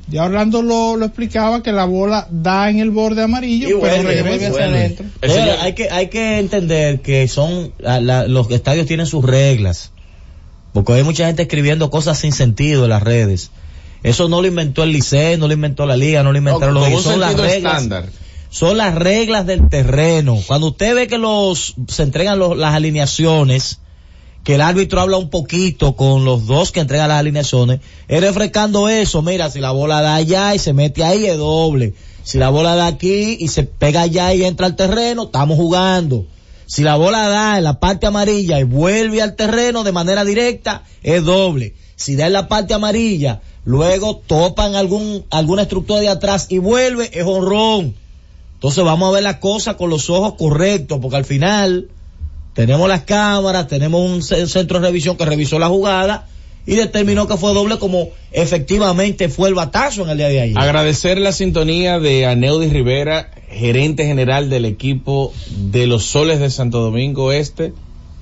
Ya Orlando lo, lo explicaba que la bola da en el borde amarillo, Y pero regresa hacia adentro. Hay que hay que entender que son la- la- los estadios tienen sus reglas porque hay mucha gente escribiendo cosas sin sentido en las redes eso no lo inventó el liceo no lo inventó la liga no lo inventaron No, los son las reglas estándar. son las reglas del terreno cuando usted ve que los se entregan los- las alineaciones que el árbitro habla un poquito con los dos que entregan las alineaciones, es refrescando eso, mira, si la bola da allá y se mete ahí es doble, si la bola da aquí y se pega allá y entra al terreno, estamos jugando. Si la bola da en la parte amarilla y vuelve al terreno de manera directa, es doble. Si da en la parte amarilla, luego topan algún, alguna estructura de atrás y vuelve, es honrón. Entonces vamos a ver la cosa con los ojos correctos, porque al final tenemos las cámaras, tenemos un ce- centro de revisión que revisó la jugada y determinó que fue doble como efectivamente fue el batazo en el día de ayer. Agradecer la sintonía de Aneudi Rivera, gerente general del equipo de los Soles de Santo Domingo Este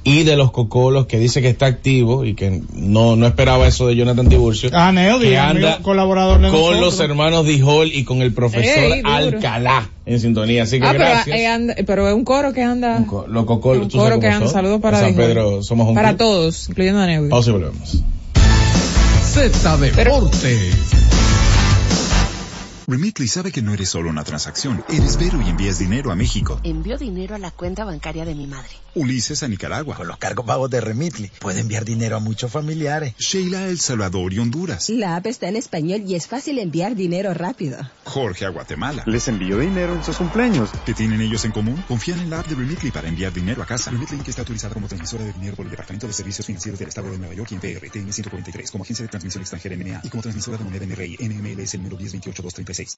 y de los Cocolos, que dice que está activo y que no, no esperaba eso de Jonathan Tiburcio. Ah, Neody, que anda colaborador de con nosotros. los hermanos Dijol y con el profesor Ey. Alcalá en sintonía. Así que Ah, pero, gracias. eh, anda- pero es un coro que anda. los Cocolos, un tú coro sabes que anda. Saludos para San Dijol. Pedro somos un Para club. todos, incluyendo a Neudi. Pausa y volvemos. Z Deportes. Remitly sabe que no eres solo una transacción, eres Vero y envías dinero a México. Envío dinero a la cuenta bancaria de mi madre. Ulises a Nicaragua. Con los cargos pagos de Remitly, puede enviar dinero a muchos familiares. Sheila a El Salvador y Honduras. La app está en español y es fácil enviar dinero rápido. Jorge a Guatemala. Les envío dinero en sus cumpleaños. ¿Qué tienen ellos en común? Confían en la app de Remitly para enviar dinero a casa. Remitly que está autorizada como transmisora de dinero por el Departamento de Servicios Financieros del Estado de Nueva York y en PRTN 143 como agencia de transmisión extranjera NMA y como transmisora de moneda NRI NMLS el número 1028236.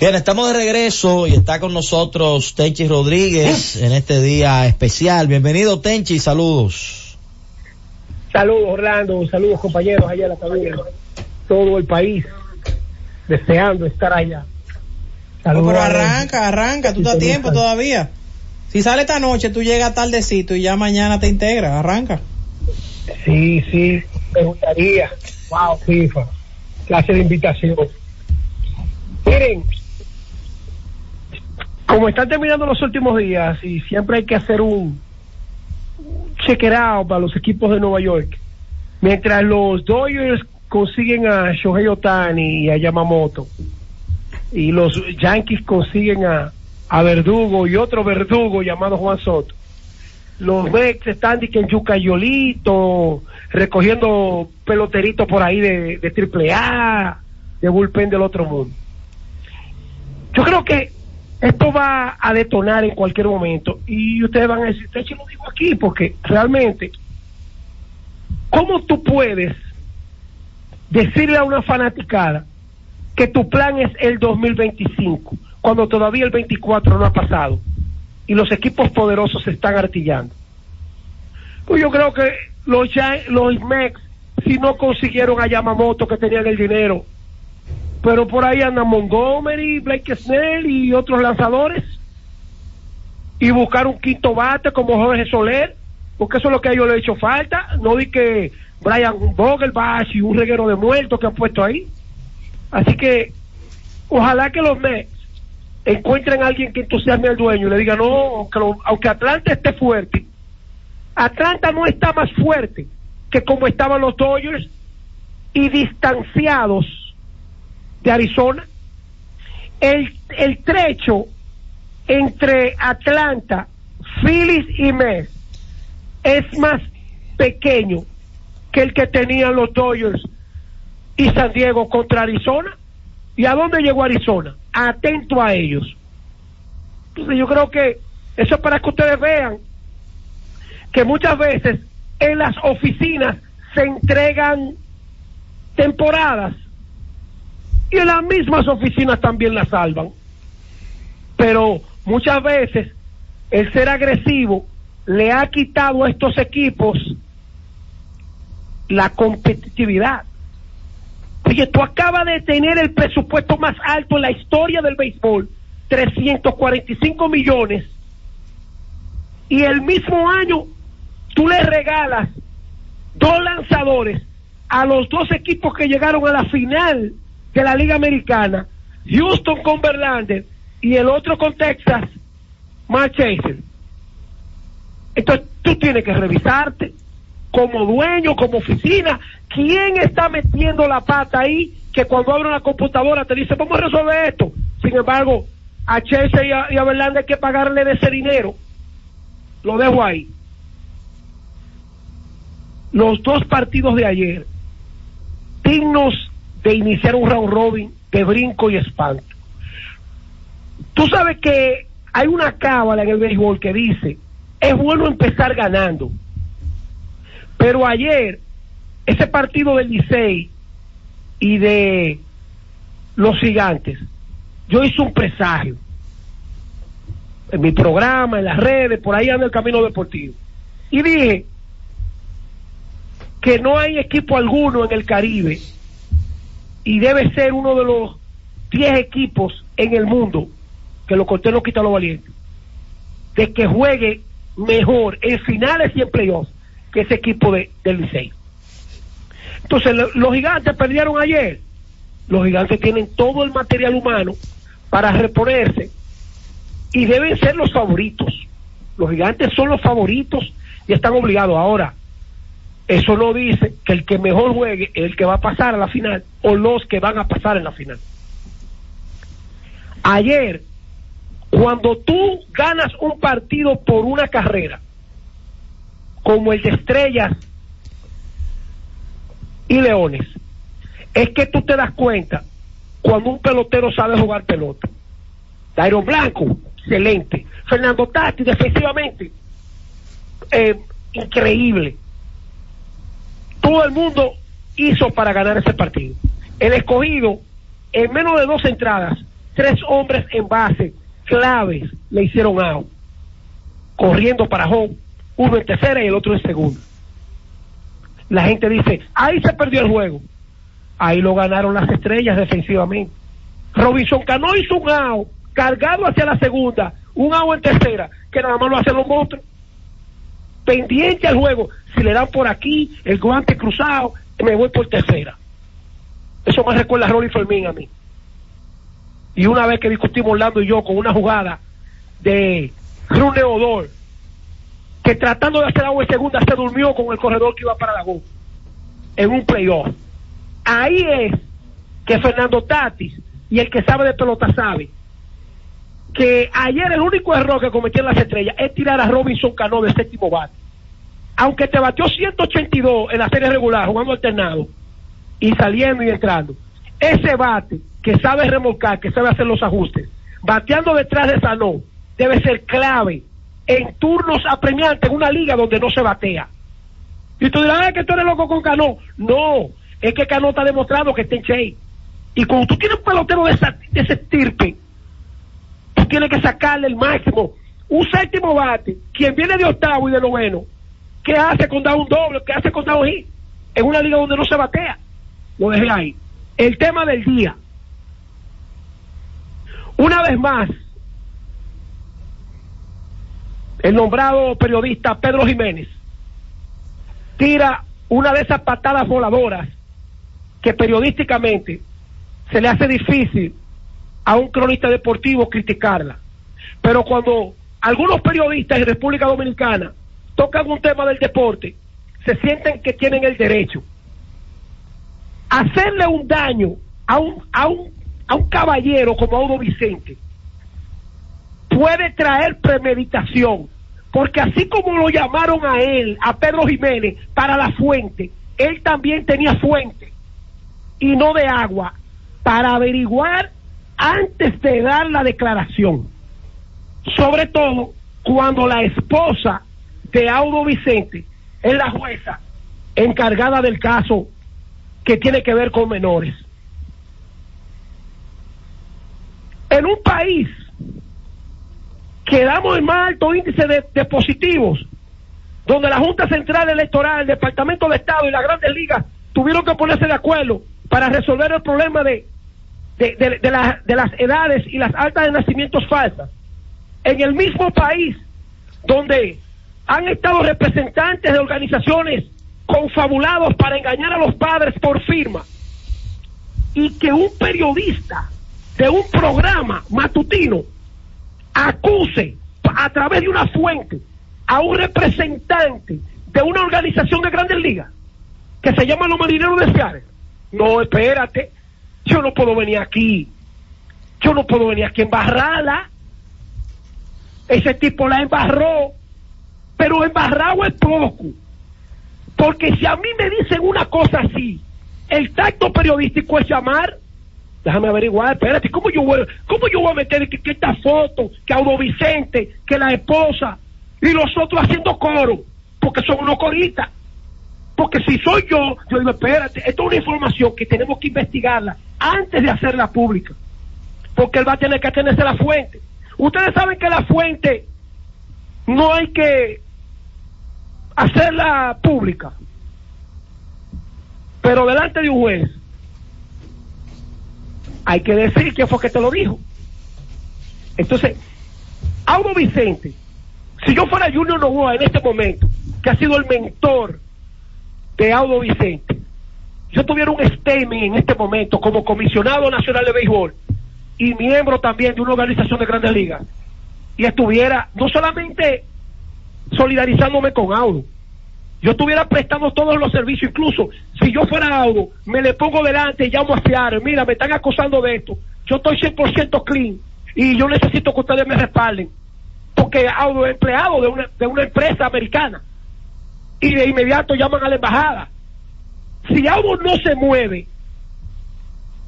Bien, estamos de regreso y está con nosotros Tenchi Rodríguez en este día especial. Bienvenido Tenchi, saludos. Saludos Orlando, saludos compañeros allá en la cabina, todo el país deseando estar allá. Oh, pero arranca, arranca, tú estás a tiempo todavía. Si sale esta noche, tú llegas tardecito y ya mañana te integras, arranca. Sí, sí, me gustaría. Wow, FIFA. Clase de invitación. Miren, como están terminando los últimos días y siempre hay que hacer un chequeado para los equipos de Nueva York, mientras los Dodgers consiguen a Shohei Otani y a Yamamoto y los Yankees consiguen a, a Verdugo y otro Verdugo llamado Juan Soto. Los Mets están en Yucayolito, recogiendo peloteritos por ahí de, de triple A, de bullpen del otro mundo. Yo creo que esto va a detonar en cualquier momento y ustedes van a decir, Techi lo digo aquí porque realmente, ¿cómo tú puedes decirle a una fanaticada que tu plan es el 2025 cuando todavía el 24 no ha pasado y los equipos poderosos se están artillando? Pues yo creo que los, los Mex, si no consiguieron a Yamamoto que tenían el dinero, pero por ahí andan Montgomery, Blake Snell y otros lanzadores. Y buscar un quinto bate como Jorge Soler, porque eso es lo que a ellos les ha hecho falta. No di que Brian Vogelbach y un reguero de muertos que han puesto ahí. Así que ojalá que los Mets encuentren a alguien que entusiasme al dueño y le diga, no, aunque, aunque Atlanta esté fuerte, Atlanta no está más fuerte que como estaban los Dodgers y distanciados de Arizona. El, el trecho entre Atlanta, Phillies y Mets es más pequeño que el que tenían los Dodgers y San Diego contra Arizona. ¿Y a dónde llegó Arizona? Atento a ellos. Entonces yo creo que eso es para que ustedes vean que muchas veces en las oficinas se entregan temporadas y en las mismas oficinas también las salvan. Pero muchas veces el ser agresivo le ha quitado a estos equipos la competitividad. Oye, tú acabas de tener el presupuesto más alto en la historia del béisbol, 345 millones, y el mismo año tú le regalas dos lanzadores a los dos equipos que llegaron a la final de la Liga Americana, Houston con Verlander y el otro con Texas, Mark Chaser. Entonces tú tienes que revisarte como dueño, como oficina, quién está metiendo la pata ahí que cuando abre una computadora te dice, vamos a resolver esto. Sin embargo, a Chase y a, y Verlander hay que pagarle de ese dinero. Lo dejo ahí. Los dos partidos de ayer, dignos de iniciar un round robin de brinco y espanto. Tú sabes que hay una cábala en el béisbol que dice, es bueno empezar ganando. Pero ayer, ese partido del Licey y de los gigantes, yo hice un presagio en mi programa, en las redes, por ahí anda el camino deportivo. Y dije que no hay equipo alguno en el Caribe y debe ser uno de los 10 equipos en el mundo, que lo conté no quita lo valiente, de que juegue mejor en finales y en playoffs que ese equipo de, del. Entonces, lo- los gigantes perdieron ayer. Los gigantes tienen todo el material humano para reponerse y deben ser los favoritos. Los gigantes son los favoritos y están obligados. Ahora, eso no dice que el que mejor juegue es el que va a pasar a la final o los que van a pasar en la final. Ayer, cuando tú ganas un partido por una carrera, como el de Estrellas y Leones, es que tú te das cuenta cuando un pelotero sabe jugar pelota. Dairon Blanco, excelente. Fernando Tati, defensivamente, eh, increíble. Todo el mundo hizo para ganar ese partido. El escogido, en menos de dos entradas, tres hombres en base claves le hicieron out, corriendo para home, uno en tercera y el otro en segunda. La gente dice, ahí se perdió el juego. Ahí lo ganaron las estrellas defensivamente. Robinson Cano hizo un out, cargado hacia la segunda, un out en tercera, que nada más lo hacen los monstruos. Pendiente al juego, si le dan por aquí el guante cruzado, me voy por tercera. Eso me recuerda a Rolly Fermín a mí. Y una vez que discutimos Orlando y yo con una jugada de Rune Odor, que tratando de hacer agua en segunda se durmió con el corredor que iba para la gol en un playoff. Ahí es que Fernando Tatis y el que sabe de pelota sabe que ayer el único error que cometió las estrellas es tirar a Robinson Cano de séptimo bate. Aunque te batió 182 en la serie regular jugando alternado y saliendo y entrando. Ese bate que sabe remolcar, que sabe hacer los ajustes, bateando detrás de Sano, debe ser clave en turnos apremiantes en una liga donde no se batea. Y tú dirás, "Ah, que tú eres loco con Cano. No, es que Cano está demostrando que está en shape. Y cuando tú tienes un pelotero de, esa, de ese estirpe, tienes que sacarle el máximo. Un séptimo bate, quien viene de octavo y de noveno, ¿qué hace con dar un doble? ¿Qué hace con dar un hit? En una liga donde no se batea. Lo dejé ahí. El tema del día. Una vez más, el nombrado periodista Pedro Jiménez tira una de esas patadas voladoras que periodísticamente se le hace difícil a un cronista deportivo criticarla. Pero cuando algunos periodistas en República Dominicana tocan un tema del deporte, se sienten que tienen el derecho. Hacerle un daño a un, a un, a un caballero como Audo Vicente puede traer premeditación, porque así como lo llamaron a él, a Pedro Jiménez, para la fuente, él también tenía fuente y no de agua para averiguar antes de dar la declaración. Sobre todo cuando la esposa de Audo Vicente es la jueza encargada del caso que tiene que ver con menores. En un país que damos el más alto índice de, de positivos, donde la Junta Central Electoral, el Departamento de Estado y las grandes ligas tuvieron que ponerse de acuerdo para resolver el problema de, de, la- de las edades y las altas de nacimientos falsas. En el mismo país donde han estado representantes de organizaciones confabulados para engañar a los padres por firma y que un periodista de un programa matutino acuse a través de una fuente a un representante de una organización de grandes ligas que se llama los marineros de Seattle. No, espérate, yo no puedo venir aquí, yo no puedo venir aquí a embarrarla. Ese tipo la embarró, pero embarrado es poco. Porque si a mí me dicen una cosa así, el tacto periodístico es llamar, déjame averiguar, espérate, ¿cómo yo voy, cómo yo voy a meter que, que esta foto, que Audo Vicente, que la esposa, y los otros haciendo coro? Porque son unos coristas. Porque si soy yo, yo digo, espérate, esto es una información que tenemos que investigarla antes de hacerla pública. Porque él va a tener que atenerse a la fuente. Ustedes saben que la fuente no hay que hacerla pública. Pero delante de un juez hay que decir quién fue que te lo dijo. Entonces, Audo Vicente, si yo fuera Junior Novoa en este momento, que ha sido el mentor de Audo Vicente, yo tuviera un statement en este momento como comisionado nacional de béisbol y miembro también de una organización de grandes ligas, y estuviera no solamente solidarizándome con Audo, yo estuviera prestando todos los servicios, incluso si yo fuera Audo, me le pongo delante y llamo a Seattle, mira, me están acusando de esto, yo estoy 100% clean y yo necesito que ustedes me respalden, porque Audo es empleado de una, de una empresa americana y de inmediato llaman a la embajada. Si Audo no se mueve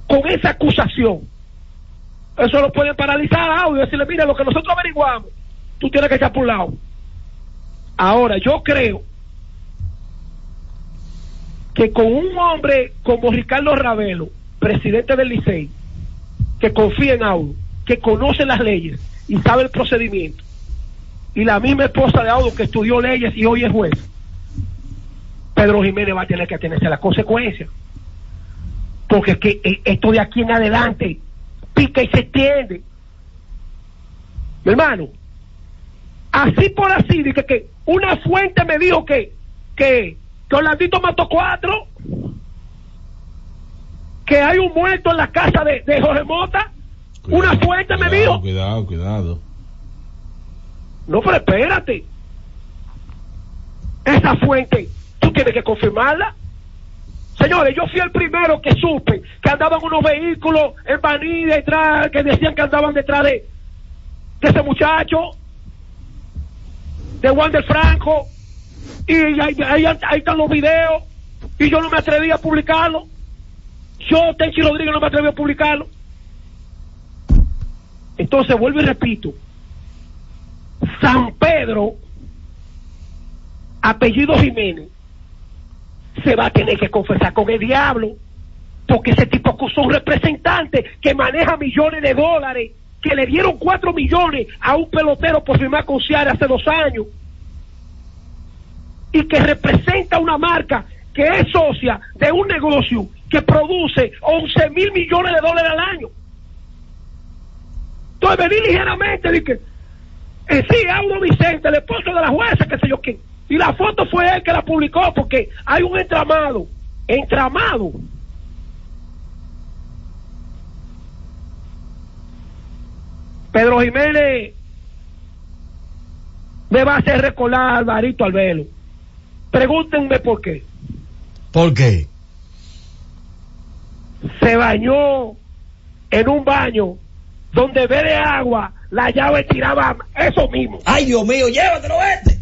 con esa acusación, eso lo pueden paralizar a Audo y decirle, mira, lo que nosotros averiguamos, tú tienes que echar por un lado. Ahora, yo creo que con un hombre como Ricardo Ravelo, presidente del Licey, que confía en Audo, que conoce las leyes y sabe el procedimiento, y la misma esposa de Audo que estudió leyes y hoy es juez, Pedro Jiménez va a tener que atenerse a las consecuencias. Porque es que eh, esto de aquí en adelante pica y se extiende. Mi hermano, así por así, dije que una fuente me dijo que, que, que Orlandito mató cuatro, que hay un muerto en la casa de, de Jorge Mota. una fuente me dijo. Cuidado, cuidado. No, pero espérate. Esa fuente, tú tienes que confirmarla. Señores, yo fui el primero que supe que andaban unos vehículos en Baní detrás, que decían que andaban detrás de, ese muchacho, de Wander Franco, y ahí- ahí están los videos, y yo no me atreví a publicarlo. Yo, Tenchi Rodríguez, no me atreví a publicarlo. Entonces, vuelvo y repito, San Pedro, apellido Jiménez, se va a tener que confesar con el diablo, porque ese tipo es un representante que maneja millones de dólares, que le dieron cuatro millones a un pelotero por firmar con hace dos años, y que representa una marca que es socia de un negocio que produce 11 mil millones de dólares al año. Entonces vení ligeramente, dije, eh, sí, Vicente, el esposo de la jueza, qué sé yo quién. Y la foto fue él que la publicó porque hay un entramado, entramado. Pedro Jiménez me va a hacer recordar a Alvarito Albelo. Pregúntenme por qué. ¿Por qué? Se bañó en un baño donde ve de agua, la llave tiraba eso mismo. Ay, Dios mío, llévatelo este.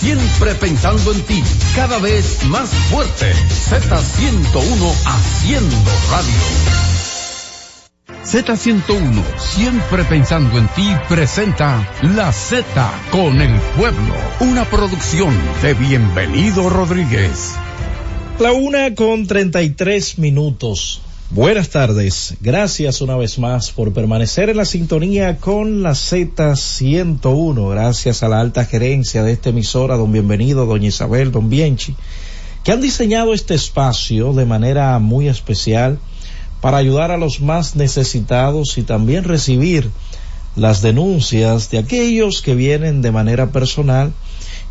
Siempre pensando en ti, cada vez más fuerte. Z101 haciendo radio. Z101, siempre pensando en ti, presenta La Z con el pueblo, una producción de Bienvenido Rodríguez. La una con 33 minutos. Buenas tardes, gracias una vez más por permanecer en la sintonía con la Z101, gracias a la alta gerencia de esta emisora, don Bienvenido, doña Isabel, don Bienchi, que han diseñado este espacio de manera muy especial para ayudar a los más necesitados y también recibir las denuncias de aquellos que vienen de manera personal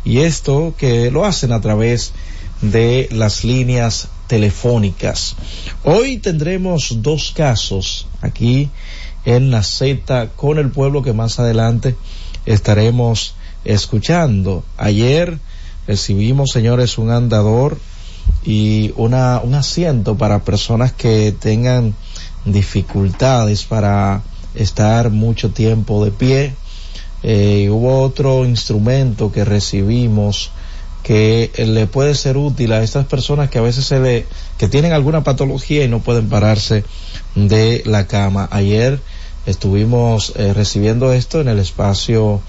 y esto que lo hacen a través de las líneas telefónicas. Hoy tendremos dos casos aquí en la Z con el pueblo que más adelante estaremos escuchando. Ayer recibimos, señores, un andador y una, un asiento para personas que tengan dificultades para estar mucho tiempo de pie. Eh, hubo otro instrumento que recibimos que le puede ser útil a estas personas que a veces se le, que tienen alguna patología y no pueden pararse de la cama. Ayer estuvimos eh, recibiendo esto en el espacio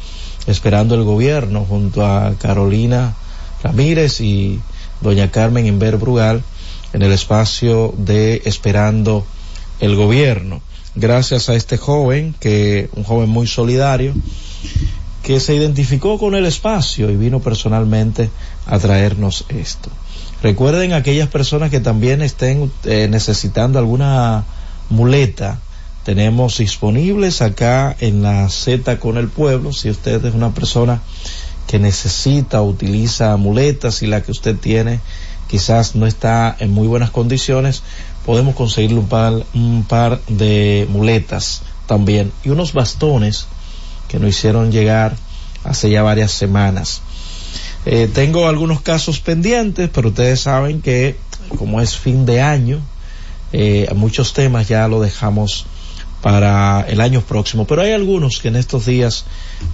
Esperando el Gobierno junto a Carolina Ramírez y doña Carmen Inver Brugal en el espacio de Esperando el Gobierno. Gracias a este joven, que un joven muy solidario, que se identificó con el espacio y vino personalmente a traernos esto. Recuerden aquellas personas que también estén eh, necesitando alguna muleta. Tenemos disponibles acá en la Z con el pueblo. Si usted es una persona que necesita o utiliza muletas y la que usted tiene quizás no está en muy buenas condiciones, podemos conseguirle un par, un par de muletas también y unos bastones que nos hicieron llegar hace ya varias semanas. Eh, tengo algunos casos pendientes, pero ustedes saben que como es fin de año, eh, muchos temas ya lo dejamos para el año próximo, pero hay algunos que en estos días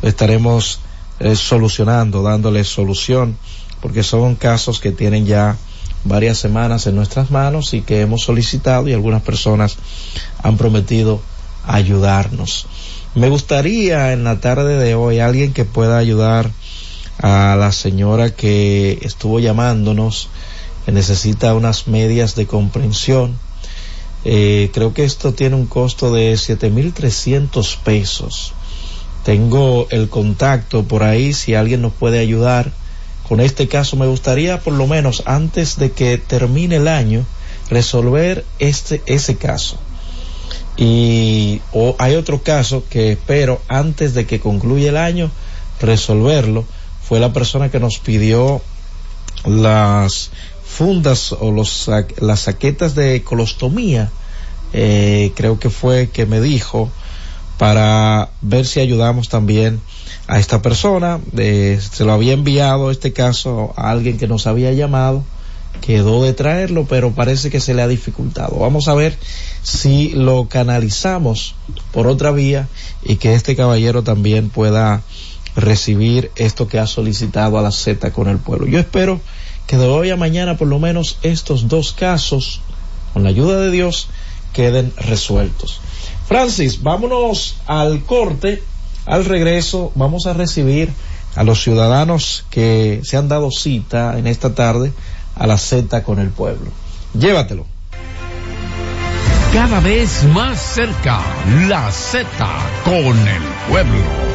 estaremos eh, solucionando, dándoles solución, porque son casos que tienen ya varias semanas en nuestras manos y que hemos solicitado y algunas personas han prometido ayudarnos. Me gustaría en la tarde de hoy alguien que pueda ayudar a la señora que estuvo llamándonos, que necesita unas medias de comprensión. Eh, creo que esto tiene un costo de 7.300 pesos. Tengo el contacto por ahí si alguien nos puede ayudar. Con este caso me gustaría por lo menos antes de que termine el año resolver este ese caso y o hay otro caso que espero antes de que concluya el año resolverlo fue la persona que nos pidió las fundas o los las saquetas de colostomía eh, creo que fue que me dijo para ver si ayudamos también a esta persona se lo había enviado este caso a alguien que nos había llamado quedó de traerlo, pero parece que se le ha dificultado. Vamos a ver si lo canalizamos por otra vía y que este caballero también pueda recibir esto que ha solicitado a la Z con el pueblo. Yo espero que de hoy a mañana por lo menos estos dos casos, con la ayuda de Dios, queden resueltos. Francis, vámonos al corte. Al regreso vamos a recibir a los ciudadanos que se han dado cita en esta tarde a la Z con el pueblo. Llévatelo. Cada vez más cerca, la Z con el pueblo.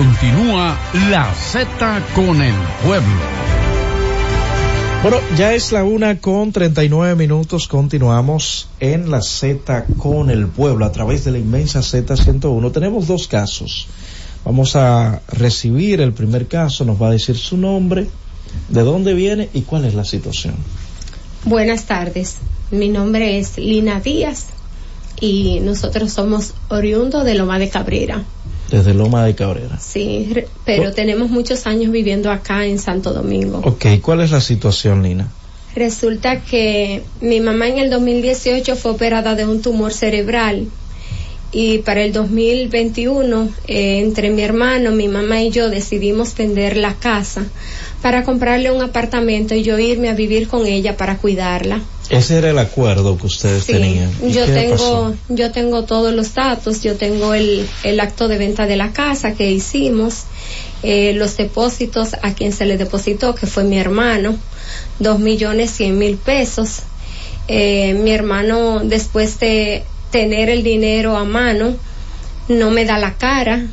continúa la Z con el pueblo. Bueno, ya es la una con 39 minutos. Continuamos en la Z con el pueblo a través de la inmensa Z101. Tenemos dos casos. Vamos a recibir el primer caso. Nos va a decir su nombre, de dónde viene y cuál es la situación. Buenas tardes. Mi nombre es Lina Díaz y nosotros somos oriundos de Loma de Cabrera. Desde Loma de Cabrera. Sí, pero tenemos muchos años viviendo acá en Santo Domingo. Ok, ¿cuál es la situación, Lina? Resulta que mi mamá en el 2018 fue operada de un tumor cerebral y para el 2021 eh, entre mi hermano, mi mamá y yo decidimos vender la casa para comprarle un apartamento y yo irme a vivir con ella para cuidarla. Ese era el acuerdo que ustedes Sí, tenían. ¿Y Yo tengo, pasó? yo tengo todos los datos, yo tengo el, el acto de venta de la casa que hicimos, eh, los depósitos a quien se le depositó, que fue mi hermano, dos millones cien mil pesos. Eh, mi hermano, después de tener el dinero a mano, no me da la cara,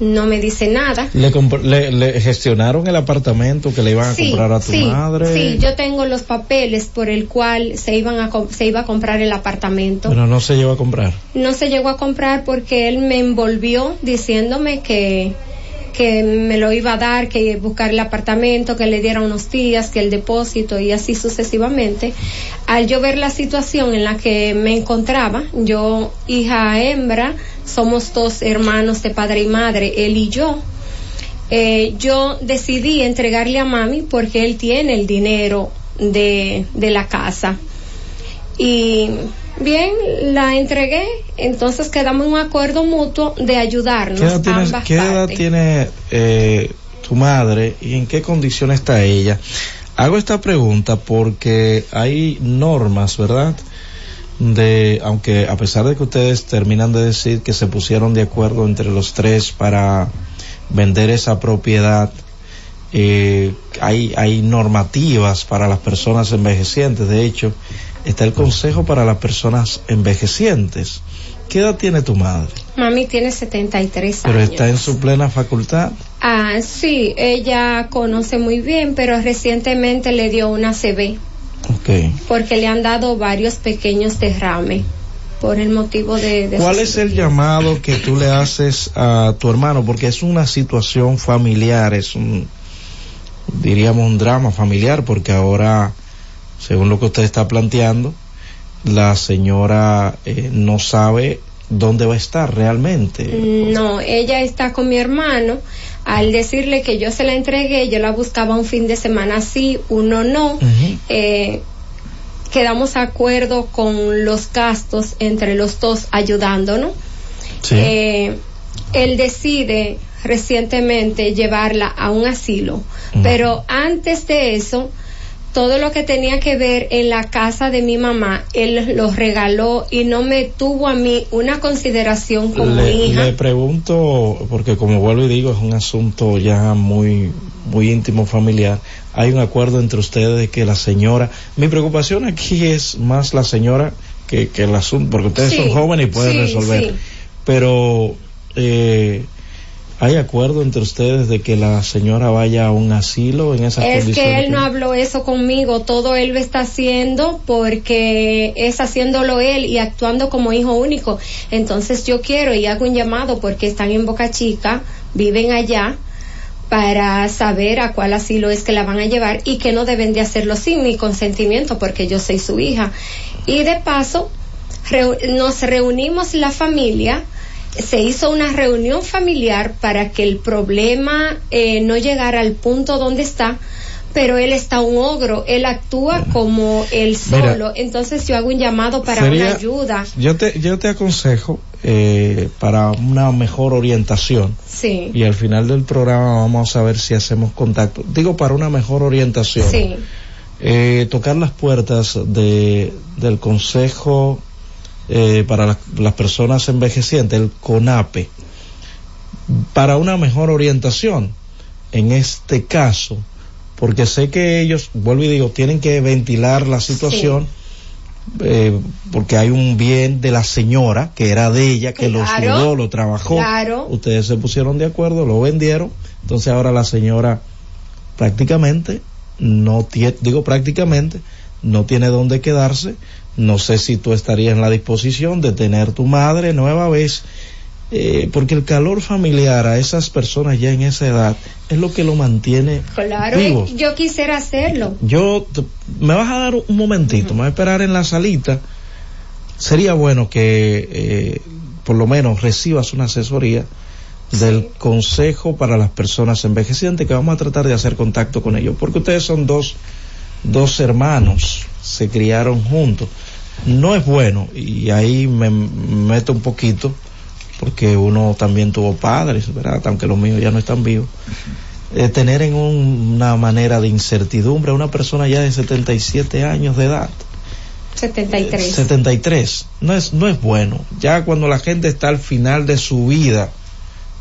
no me dice nada. ¿Le, le- le gestionaron el apartamento que le iban a comprar a tu sí, madre? Sí, yo tengo los papeles por el cual se iban a se iba a comprar el apartamento. Pero no se llevó a comprar. No se llegó a comprar porque él me envolvió diciéndome que que me lo iba a dar, que buscar el apartamento, que le diera unos días, que el depósito y así sucesivamente. Al yo ver la situación en la que me encontraba, yo, hija hembra, somos dos hermanos de padre y madre, él y yo, eh, yo decidí entregarle a mami porque él tiene el dinero de, de la casa. Y bien, la entregué, entonces quedamos en un acuerdo mutuo de ayudarnos ¿Qué edad, tienes- ambas qué edad tiene eh, tu madre y en qué condición está ella? Hago esta pregunta porque hay normas, ¿verdad? De, aunque a pesar de que ustedes terminan de decir que se pusieron de acuerdo entre los tres para vender esa propiedad, eh, hay, hay normativas para las personas envejecientes. De hecho, está el consejo para las personas envejecientes. ¿Qué edad tiene tu madre? Mami tiene 73 Pero años. está en su plena facultad. Ah, sí, ella conoce muy bien, pero recientemente le dio una CB Ok. porque le han dado varios pequeños derrames por el motivo de... de ¿Cuál es el llamado que tú le haces a tu hermano? Porque es una situación familiar, es un, diríamos, un drama familiar, porque ahora, según lo que usted está planteando, la señora eh, no sabe dónde va a estar realmente. No, ella está con mi hermano. Al decirle que yo se la entregué, yo la buscaba un fin de semana sí, uno no. Eh, quedamos de acuerdo con los gastos entre los dos ayudándonos. Eh, él decide recientemente llevarla a un asilo, pero antes de eso, todo lo que tenía que ver en la casa de mi mamá, él lo regaló y no me tuvo a mí una consideración como Le, hija. le pregunto, porque como vuelvo y digo, es un asunto ya muy, muy íntimo familiar. Hay un acuerdo entre ustedes de que la señora, mi preocupación aquí es más la señora que, que el asunto, porque ustedes Sí, son jóvenes y pueden sí, resolver. sí. Pero, eh, hay acuerdo entre ustedes de que la señora vaya a un asilo en esas Es condiciones. que él no habló eso conmigo, todo él lo está haciendo porque es haciéndolo él y actuando como hijo único. Entonces yo quiero y hago un llamado porque están en Boca Chica, viven allá para saber a cuál asilo es que la van a llevar y que no deben de hacerlo sin mi consentimiento porque yo soy su hija. Y de paso, reu- nos reunimos la familia, se hizo una reunión familiar para que el problema eh, no llegara al punto donde está, pero él está un ogro, él actúa como él Mira, solo, entonces yo hago un llamado para sería- una ayuda. Yo te, yo te aconsejo eh, para una mejor orientación Sí, y al final del programa vamos a ver si hacemos contacto. Digo, para una mejor orientación. sí, Eh, tocar las puertas de, del Consejo eh, para las, las personas envejecientes, el CONAPE, para una mejor orientación en este caso, porque sé que ellos, vuelvo y digo, tienen que ventilar la situación. eh, porque hay un bien de la señora que era de ella, que lo sudó, lo trabajó. claro. Ustedes se pusieron de acuerdo, lo vendieron. Entonces ahora la señora prácticamente no tiene, digo prácticamente, no tiene dónde quedarse. No sé si tú estarías en la disposición de tener tu madre nueva vez, eh, porque el calor familiar a esas personas ya en esa edad es lo que lo mantiene claro, vivos. yo quisiera hacerlo. Yo, me vas a dar un momentito, me vas a esperar en la salita. Sería bueno que eh, por lo menos recibas una asesoría del Consejo para las Personas Envejecientes, que vamos a tratar de hacer contacto con ellos, porque ustedes son dos, dos hermanos, se criaron juntos. No es bueno, y ahí me meto un poquito, porque uno también tuvo padres, ¿verdad? Aunque los míos ya no están vivos. Eh, tener en un- una manera de incertidumbre a una persona ya de 77 años de edad. 73. 73. No es, no es bueno. Ya cuando la gente está al final de su vida,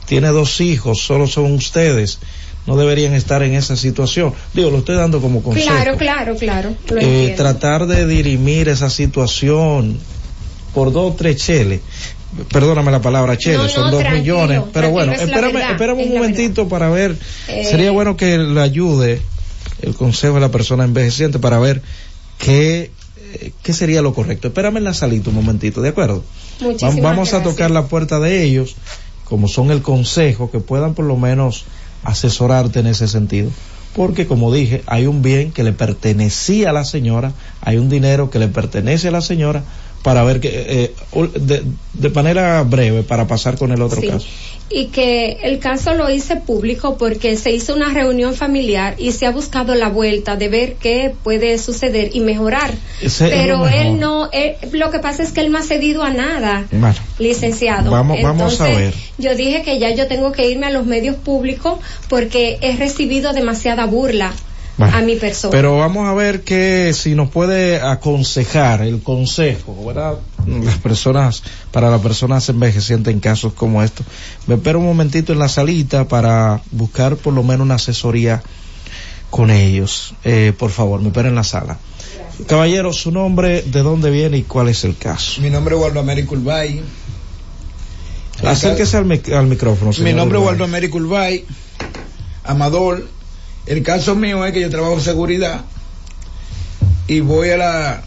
tiene dos hijos, solo son ustedes, no deberían estar en esa situación. Digo, lo estoy dando como consejo. Claro, claro, claro, Eh, tratar de dirimir esa situación por dos o tres cheles. Perdóname la palabra chele, No, no, son dos millones. Pero bueno, espérame, verdad, espérame es un momentito para ver. Eh, Sería bueno que le ayude el consejo de la persona envejeciente para ver qué, eh, qué sería lo correcto. Espérame en la salita un momentito, ¿de acuerdo? Muchísimas Vamos a tocar la puerta de ellos, como son el consejo, que puedan por lo menos asesorarte en ese sentido. Porque como dije, hay un bien que le pertenecía a la señora, hay un dinero que le pertenece a la señora, para ver que, eh, ul- de, de manera breve, para pasar con el otro Sí. caso. Y que el caso lo hice público porque se hizo una reunión familiar y se ha buscado la vuelta de ver qué puede suceder y mejorar. Ese Pero él no, él- lo que pasa es que él no ha cedido a nada. Bueno, licenciado. Vamos- vamos a ver. Yo dije que ya yo tengo que irme a los medios públicos porque he recibido demasiada burla Bueno, a mi persona. Pero vamos a ver que si nos puede aconsejar el consejo, ¿verdad? Las personas, para las personas envejecientes en casos como estos. Me espero un momentito en la salita para buscar por lo menos una asesoría con ellos. Eh, por favor, me espero en la sala. Caballero, su nombre, de dónde viene y cuál es el caso. Mi nombre es Waldo Américo Urbay. Acérquese al, mic- al micrófono. Mi nombre es. Waldo Américo Urbay, Amador. El caso mío es que yo trabajo en seguridad y voy a la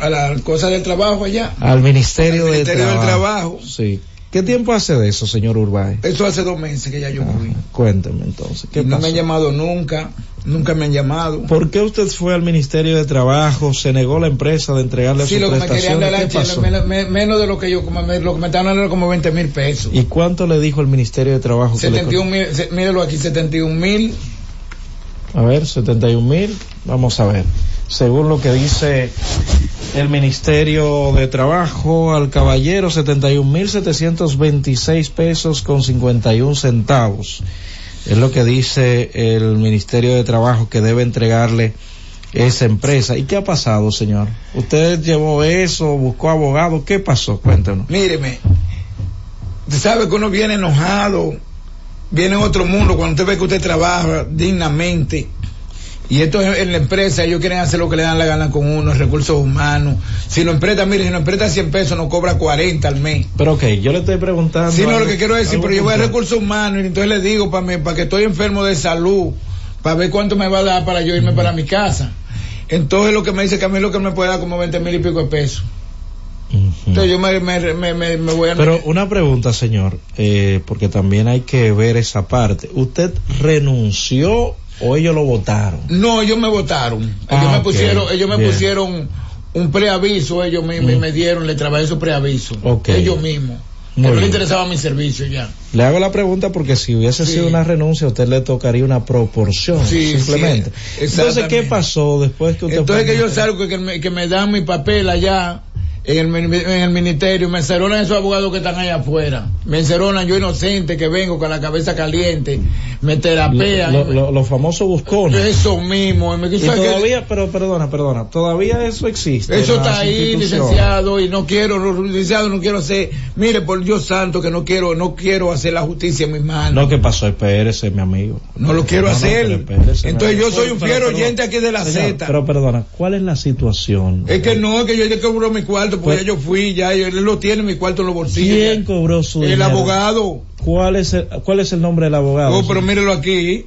a la cosa del trabajo allá. Al Ministerio, Al de Ministerio del Trabajo. Sí. ¿Qué tiempo hace de eso, señor Urbay? Eso hace dos meses que ya yo fui. Cuénteme entonces. ¿Qué Y no me han llamado nunca, nunca me han llamado. ¿Por qué usted fue al Ministerio de Trabajo? ¿Se negó la empresa de entregarle Sí, su lo que me querían menos, me- menos de lo que yo, como me, lo que me estaban dando era como 20 mil pesos. ¿Y cuánto le dijo el Ministerio de Trabajo? que le 71 mil, míralo aquí, 71 mil. A ver, 71 mil. Vamos a ver. Según lo que dice el Ministerio de Trabajo, al caballero 71 mil 726 pesos con 51 centavos. Es lo que dice el Ministerio de Trabajo que debe entregarle esa empresa. ¿Y qué ha pasado, señor? ¿Usted llevó eso, buscó abogado? ¿Qué pasó? Cuéntanos. Míreme, usted sabe que uno viene enojado, viene en otro mundo cuando usted ve que usted trabaja dignamente. Y esto es en la empresa, ellos quieren hacer lo que le dan la gana con uno, recursos humanos. Si lo empresta, mire, si lo empresta 100 pesos, nos cobra 40 al mes. Pero ok, yo le estoy preguntando. Sí, no, lo que quiero decir, pero yo voy a recursos humanos y entonces le digo para mí, para que estoy enfermo de salud, para ver cuánto me va a dar para yo irme para mi casa. Entonces lo que me dice que a mí lo que me puede dar como 20 mil y pico de pesos. Entonces yo me, me, me, me- me voy a... Pero una pregunta, señor, eh, porque también hay que ver esa parte. ¿Usted renunció o ellos lo votaron? No, ellos me votaron. Ellos Ah, me ok. pusieron, ellos me Bien. pusieron un preaviso, ellos me, me, me dieron, le trabajé su preaviso. Ok. Ellos mismos. no le interesaba mi servicio ya. Le hago la pregunta porque si hubiese Sí. sido una renuncia, a usted le tocaría una proporción, Sí, simplemente. sí, Entonces, ¿qué pasó después que usted Entonces que yo salgo, que me, que me dan mi papel allá en el, en el ministerio, me enceronan esos abogados que están allá afuera. Me enceronan yo inocente que vengo con la cabeza caliente, me terapean. Lo- lo- los famosos buscones? Eso mismo. y quiso que- todavía, pero perdona, perdona, todavía eso existe. Eso está ahí, licenciado, y no quiero, licenciado, no quiero hacer, mire, por Dios santo, que no quiero, no quiero hacer la justicia en mis manos. No, ¿qué pasó? Espérese, mi amigo. No lo quiero No, no, hacer. pero espérese, Entonces yo soy un fiero oyente aquí de la Z. Pero perdona, ¿cuál es la situación? Es que no, es que yo ya cobró mi cuarto, porque Pues- ya yo fui, ya él lo tiene mi cuarto en los bolsillos. ¿Quién ya. cobró su El dinero? abogado. ¿Cuál es el, cuál es el nombre del abogado? Oh, pero mírelo aquí.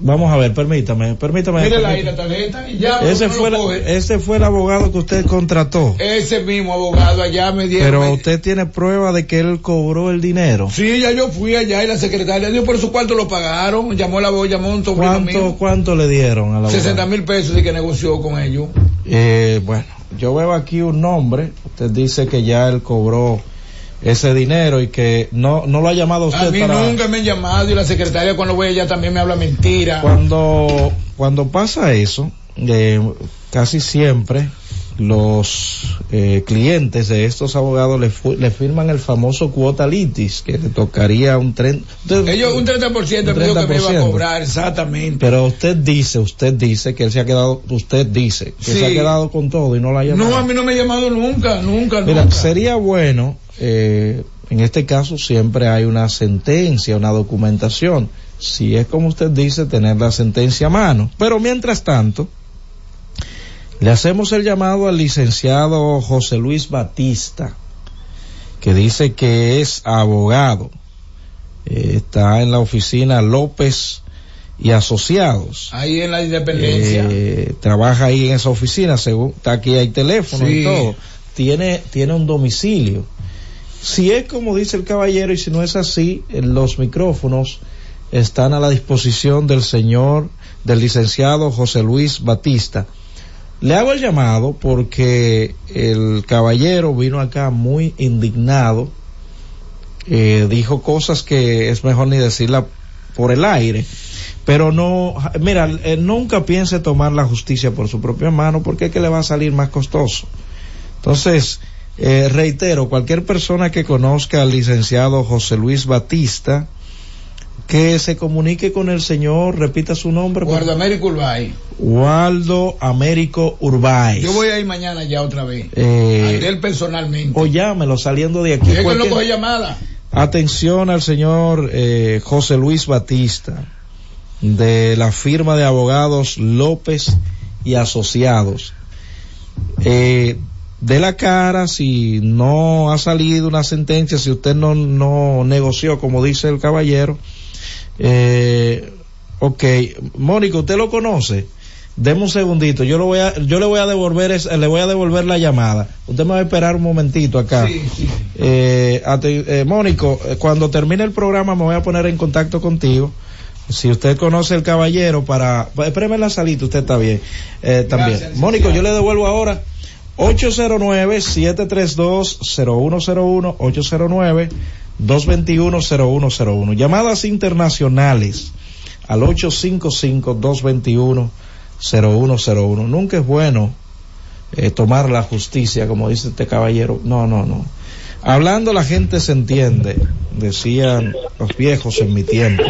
Vamos a ver, permítame, permítame. Mírela ahí la tarjeta. y ya, ese, no lo fue la- ese fue el abogado que usted contrató. Ese mismo abogado allá me dieron. Pero me- usted tiene prueba de que él cobró el dinero. Sí, ya yo fui allá y la secretaria dio por su cuarto lo pagaron. Llamó la voz, llamó un sobrino ¿Cuánto, mío. ¿Cuánto le dieron al abogado? 60 mil pesos y que negoció con ellos. Eh, bueno, yo veo aquí un nombre. Usted dice que ya él cobró ese dinero y que no, no lo ha llamado usted A mí para... nunca me han llamado y la secretaria cuando voy allá también me habla mentira. Cuando, cuando pasa eso, eh, casi siempre los eh, clientes de estos abogados le, le firman el famoso cuota litis, que le tocaría un tren. usted- Ellos un 30% Un me dijo que me iba a 30%. cobrar, exactamente. Pero usted dice, usted dice que él se ha quedado, usted dice que se ha quedado con todo y no la ha llamado. No, a mí no me ha llamado nunca, nunca, Mira, nunca. sería bueno, eh, en este caso siempre hay una sentencia, una documentación. Si es como usted dice, tener la sentencia a mano. Pero mientras tanto, le hacemos el llamado al licenciado José Luis Batista, que dice que es abogado. Eh, está en la oficina López y Asociados. Ahí en la independencia. Eh, trabaja ahí en esa oficina, según está aquí hay teléfono Sí. y todo. Tiene, tiene un domicilio. Si es como dice el caballero y si no es así, eh, los micrófonos están a la disposición del señor, del licenciado José Luis Batista. Le hago el llamado porque el caballero vino acá muy indignado, eh, dijo cosas que es mejor ni decirla por el aire, pero no, mira, eh, nunca piense tomar la justicia por su propia mano porque es que le va a salir más costoso. Entonces, eh, reitero, cualquier persona que conozca al licenciado José Luis Batista, que se comunique con el señor, repita su nombre. Guardo Américo Urbay. Waldo Américo Urbáez. Yo voy a ir mañana ya otra vez. Eh, a él personalmente. o llámelo saliendo de aquí. él no coge llamada. Atención al señor eh, José Luis Batista de la firma de abogados López y Asociados. Eh, de la cara si no ha salido una sentencia, si usted no, no negoció como dice el caballero. Eh, ok, Mónica, ¿usted lo conoce? Deme un segundito, yo lo voy a, yo le voy a devolver, es- le voy a devolver la llamada. Usted me va a esperar un momentito acá. Eh, ate- eh, Mónico, eh, cuando termine el programa me voy a poner en contacto contigo. Si usted conoce el caballero para, pa- espéreme la salita, usted está bien, eh, también. Gracias, Mónico, yo le devuelvo ahora 809-732-0101, 809-221-0101. Llamadas internacionales al 855-221-0101. Nunca es bueno eh, tomar la justicia, como dice este caballero. No, no, no. Hablando la gente se entiende, decían los viejos en mi tiempo.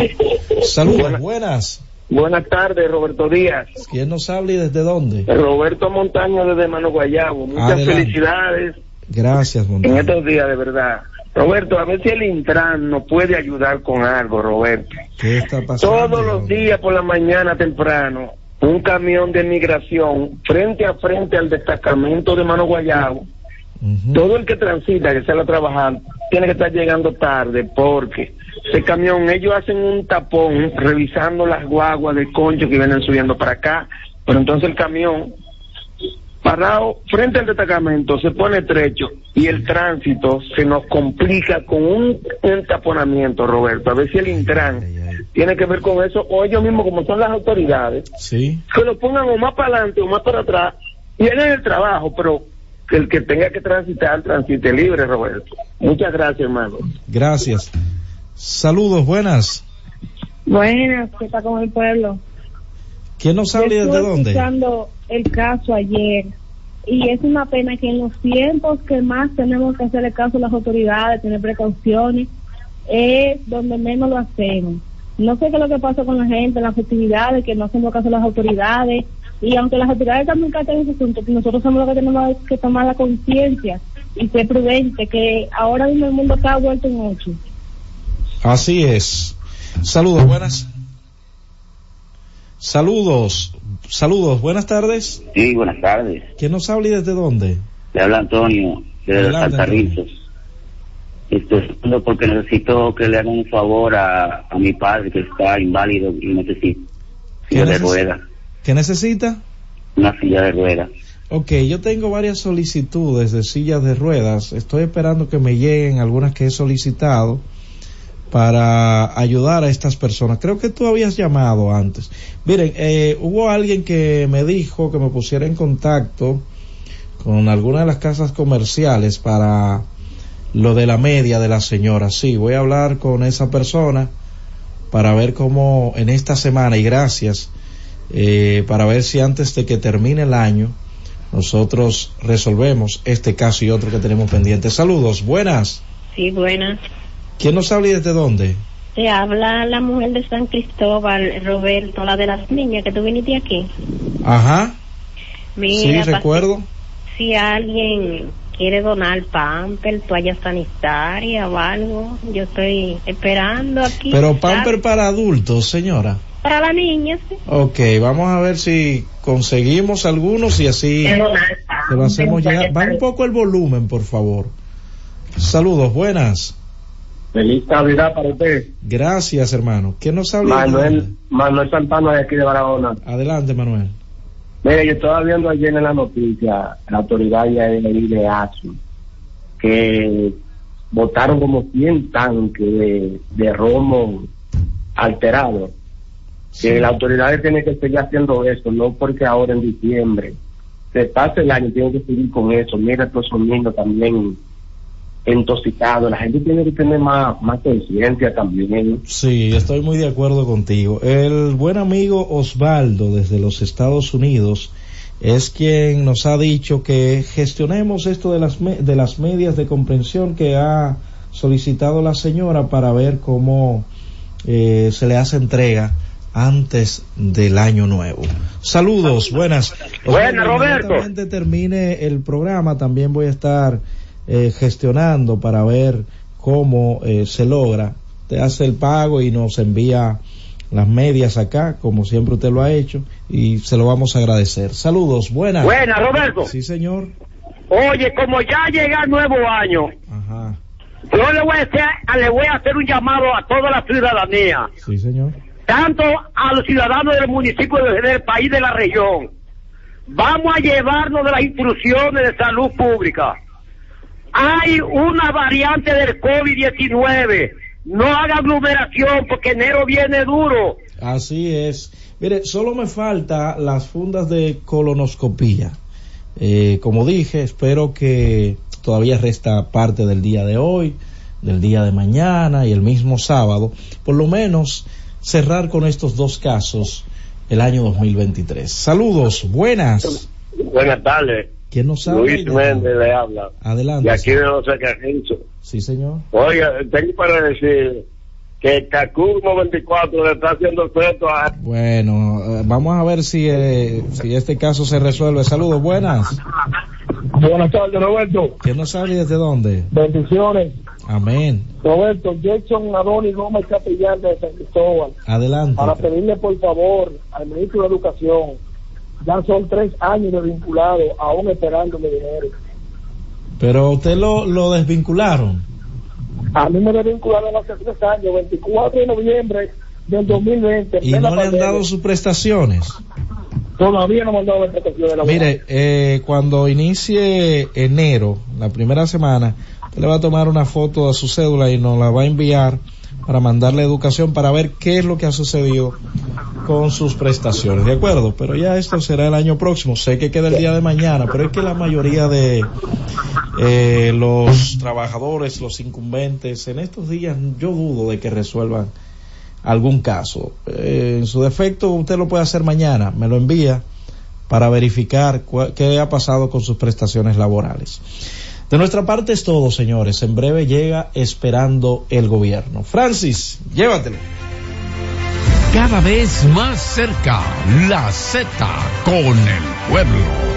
Saludos, buenas. Buenas tardes, Roberto Díaz. ¿Quién nos habla y desde dónde? Roberto Montaño desde Mano Guayabo. Muchas Adelante. felicidades Gracias, en Montaño. estos días, de verdad. Roberto, a ver si el Intran nos puede ayudar con algo, Roberto. ¿Qué está pasando? Todos los días por la mañana temprano, un camión de migración frente a frente al destacamento de Mano Guayabo. Todo el que transita, que sale a trabajar, tiene que estar llegando tarde porque ese camión, ellos hacen un tapón revisando las guaguas de concho que vienen subiendo para acá, pero entonces el camión parado frente al destacamento se pone estrecho y el tránsito se nos complica con un entaponamiento, Roberto. A ver si el Intran tiene que ver con eso o ellos mismos, como son las autoridades, Sí. que lo pongan o más para adelante o más para atrás y el trabajo, pero que el que tenga que transitar, transite libre, Roberto. Muchas gracias, hermano. Gracias. Saludos, buenas. Buenas, ¿qué está con el pueblo? ¿Quién nos habla y desde dónde? escuchando el caso ayer y es una pena que en los tiempos que más tenemos que hacerle caso a las autoridades, tener precauciones, es donde menos lo hacemos. No sé qué es lo que pasa con la gente en las festividades, que no hacemos caso a las autoridades, y aunque las autoridades también caten ese asunto, pues nosotros somos los que tenemos que tomar la conciencia y ser prudente, que ahora mismo el mundo está vuelto en ocho. Así es. Saludos, buenas. Saludos, saludos, buenas tardes. Sí, buenas tardes. ¿Quién nos habla y desde dónde? Le habla Antonio, de los Altarrizos. Estoy porque necesito que le hagan un favor a, a mi padre que está inválido y necesita silla de ruedas, ¿Qué necesita? una silla de ruedas. Ok, yo tengo varias solicitudes de sillas de ruedas. Estoy esperando que me lleguen algunas que he solicitado para ayudar a estas personas. Creo que tú habías llamado antes. Miren, eh, hubo alguien que me dijo que me pusiera en contacto con alguna de las casas comerciales para lo de la media de la señora. Sí, voy a hablar con esa persona para ver cómo en esta semana, y gracias, eh, para ver si antes de que termine el año nosotros resolvemos este caso y otro que tenemos pendiente. Saludos, buenas. Sí, buenas. ¿Quién nos habla y desde dónde? Te habla la mujer de San Cristóbal, Roberto, la de las niñas que tú viniste aquí. Ajá, Mira, sí, recuerdo. si alguien quiere donar pamper, toalla sanitaria o algo, yo estoy esperando aquí. Pero pamper para adultos, señora. Para la niña, sí. Ok, vamos a ver si conseguimos algunos y así se lo hacemos llegar. Baja un poco el volumen, por favor. Saludos, buenas. Feliz Navidad para usted. Gracias, hermano. ¿Quién nos habla? Manuel, Manuel Santana de aquí de Barahona. Adelante, Manuel. Mire, yo estaba viendo ayer en la noticia, la autoridad ya de de ASU, que votaron como 100 tanques de, de romo alterado. Que las autoridades tienen que seguir haciendo eso, no porque ahora en diciembre se pase el año, tienen que seguir con eso. Mira, todos esos niños también intoxicados. La gente tiene que tener más, más conciencia también. Sí, estoy muy de acuerdo contigo. El buen amigo Osvaldo desde los Estados Unidos es quien nos ha dicho que gestionemos esto de las, me- de las medias de comprensión que ha solicitado la señora para ver cómo eh, se le hace entrega antes del año nuevo. Saludos, buenas. Buenas, Roberto. termine el programa, también voy a estar eh, gestionando para ver cómo eh, se logra. Te hace el pago y nos envía las medias acá, como siempre usted lo ha hecho, y se lo vamos a agradecer. Saludos, buenas. Buenas, Roberto. Sí, señor. Oye, como ya llega el nuevo año, Ajá. yo le voy, a hacer, le voy a hacer un llamado a toda la ciudadanía, Sí, señor. tanto a los ciudadanos del municipio del país de la región. Vamos a llevarnos de las instrucciones de salud pública. Hay una variante del COVID-19. No haga aglomeración porque enero viene duro. Así es. Mire, solo me falta las fundas de colonoscopía. Eh, como dije, espero que todavía resta parte del día de hoy, del día de mañana y el mismo sábado. Por lo menos cerrar con estos dos casos el año 2023. Saludos, buenas. Buenas tardes. ¿Quién nos habla? Luis Méndez le habla. Adelante. De aquí de los Carrizo. Sí, señor. Oiga, tengo para decir que Cacú 94 le está haciendo efecto a... Bueno, eh, vamos a ver si, eh, si este caso se resuelve. Saludos, buenas. Buenas tardes, Roberto. ¿Quién nos habla y desde dónde? Bendiciones. Amén. Roberto, Jackson Adonis Gómez Capellán de San Cristóbal. Adelante. Para pedirle por favor al ministro de Educación, ya son tres años de vinculado, aún esperando mi dinero. Pero usted lo, lo desvincularon. A mí me desvincularon hace tres años, 24 de noviembre del 2020. en Y no le han pandemia. dado sus prestaciones. Todavía no me han dado la prestación de la Mire, eh, cuando inicie enero, la primera semana, usted le va a tomar una foto a su cédula y nos la va a enviar para mandarle educación para ver qué es lo que ha sucedido con sus prestaciones, ¿de acuerdo? Pero ya esto será el año próximo, sé que queda el día de mañana, pero es que la mayoría de eh, los trabajadores, los incumbentes, en estos días yo dudo de que resuelvan algún caso. Eh, en su defecto usted lo puede hacer mañana, me lo envía para verificar qué ha pasado con sus prestaciones laborales. De nuestra parte es todo, señores. En breve llega esperando el gobierno. Francis, llévatelo. Cada vez más cerca, la Z con el pueblo.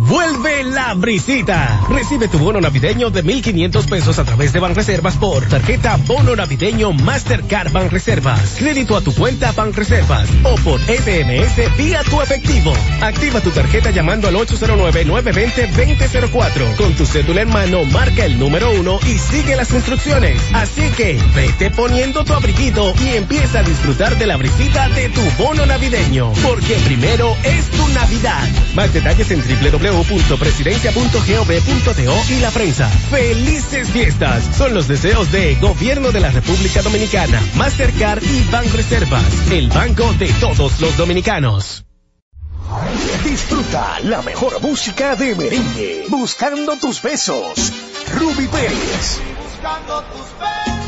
Vuelve la brisita. Recibe tu bono navideño de 1,500 pesos a través de Banreservas por tarjeta Bono Navideño Mastercard Banreservas. Crédito a tu cuenta Banreservas o por SMS vía tu efectivo. Activa tu tarjeta llamando al 809-920-2004. Con tu cédula en mano, marca el número uno y sigue las instrucciones. Así que vete poniendo tu abriguito y empieza a disfrutar de la brisita de tu bono navideño. Porque primero es tu Navidad. Más detalles en www www.presidencia.gov.do y la prensa. ¡Felices fiestas! Son los deseos de Gobierno de la República Dominicana, Mastercard y Banreservas, el banco de todos los dominicanos. Disfruta la mejor música de merengue, buscando tus besos. Ruby Pérez. Buscando tus besos,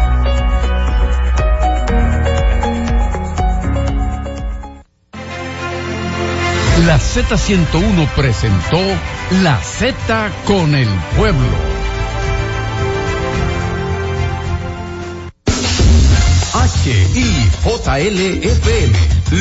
La Z101 presentó La Z con el pueblo. HIJLFM,